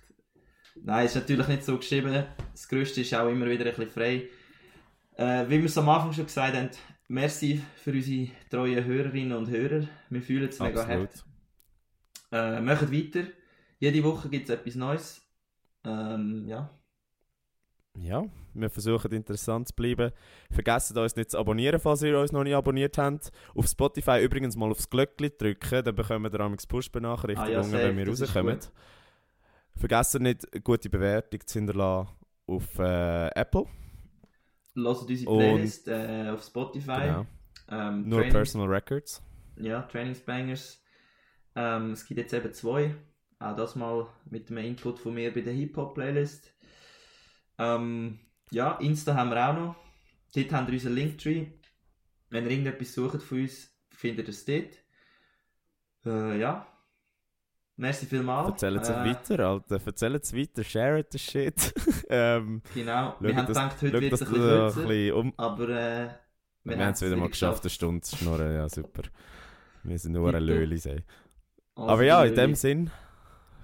Nein, ist natürlich nicht so geschrieben. Das Größte ist auch immer wieder ein bisschen frei. Äh, wie wir es am Anfang schon gesagt haben, merci für unsere treuen Hörerinnen und Hörer. Wir fühlen es mega hart. Äh, macht weiter. Jede Woche gibt es etwas Neues. Ähm, ja. Ja, wir versuchen interessant zu bleiben. Vergesst uns nicht zu abonnieren, falls ihr uns noch nicht abonniert habt. Auf Spotify übrigens mal aufs Glöckchen drücken, dann bekommen wir amigs Push-Benachrichtigungen, Ah ja, wenn wir das rauskommen. Gut. Vergesst nicht, eine gute Bewertung zu hinterlassen auf äh, Apple. Hört unsere Und- Playlist äh, auf Spotify. Genau. Ähm, Nur Trainings- Personal Records. Ja, Trainingsbangers. Ähm, es gibt jetzt eben zwei. Auch das mal mit einem Input von mir bei der Hip-Hop-Playlist. Ähm, ja, Insta haben wir auch noch. Dort haben wir unseren Linktree. Wenn ihr irgendetwas sucht von uns, findet ihr es dort. Äh, ja. Merci vielmals. Erzählt es äh, weiter, Alter. Erzählt es weiter, share the shit. ähm, Genau. Wir haben dass- gedacht, heute wird es ein bisschen kürzer. um... Aber äh, Wir haben es wieder mal geschafft, eine Stunde zu schnurren. Ja, super. Wir sind nur ein ey. Also, Aber ja, in Löli. dem Sinn,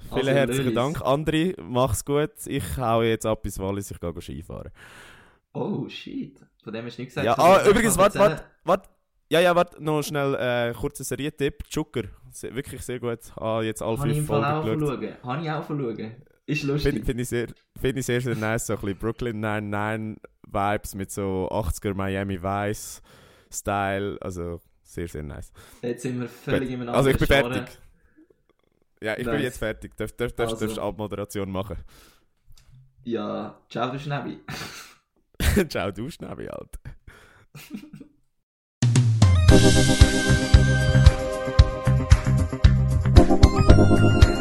vielen Also, herzlichen. Dank. Andri, mach's gut. Ich hau jetzt ab bis Wallis, ich gehe Skifahren. Oh, shit. Von dem hast du nicht gesagt. Ja, ah, übrigens, warte, warte, warte. Ja, ja, warte, noch schnell äh, kurzer Serietipp. Zucker, sehr, wirklich sehr gut. Ah, jetzt alle Habe ich fünf Folgen geschaut. Habe ich auch schauen. Ist lustig. Finde find ich, sehr, find ich sehr, sehr nice. So ein bisschen Brooklyn 99 Vibes mit so 80er Miami Vice Style. Also sehr, sehr nice. Jetzt sind wir völlig im Also ich bin anderen fertig. Ja, ich bin Nice. jetzt fertig. Darf, darf, darf, Also. darfst du Abmoderation machen? Ja, ciao, du Schnäbi. Ciao, du Schnäbi, Alter. 不不。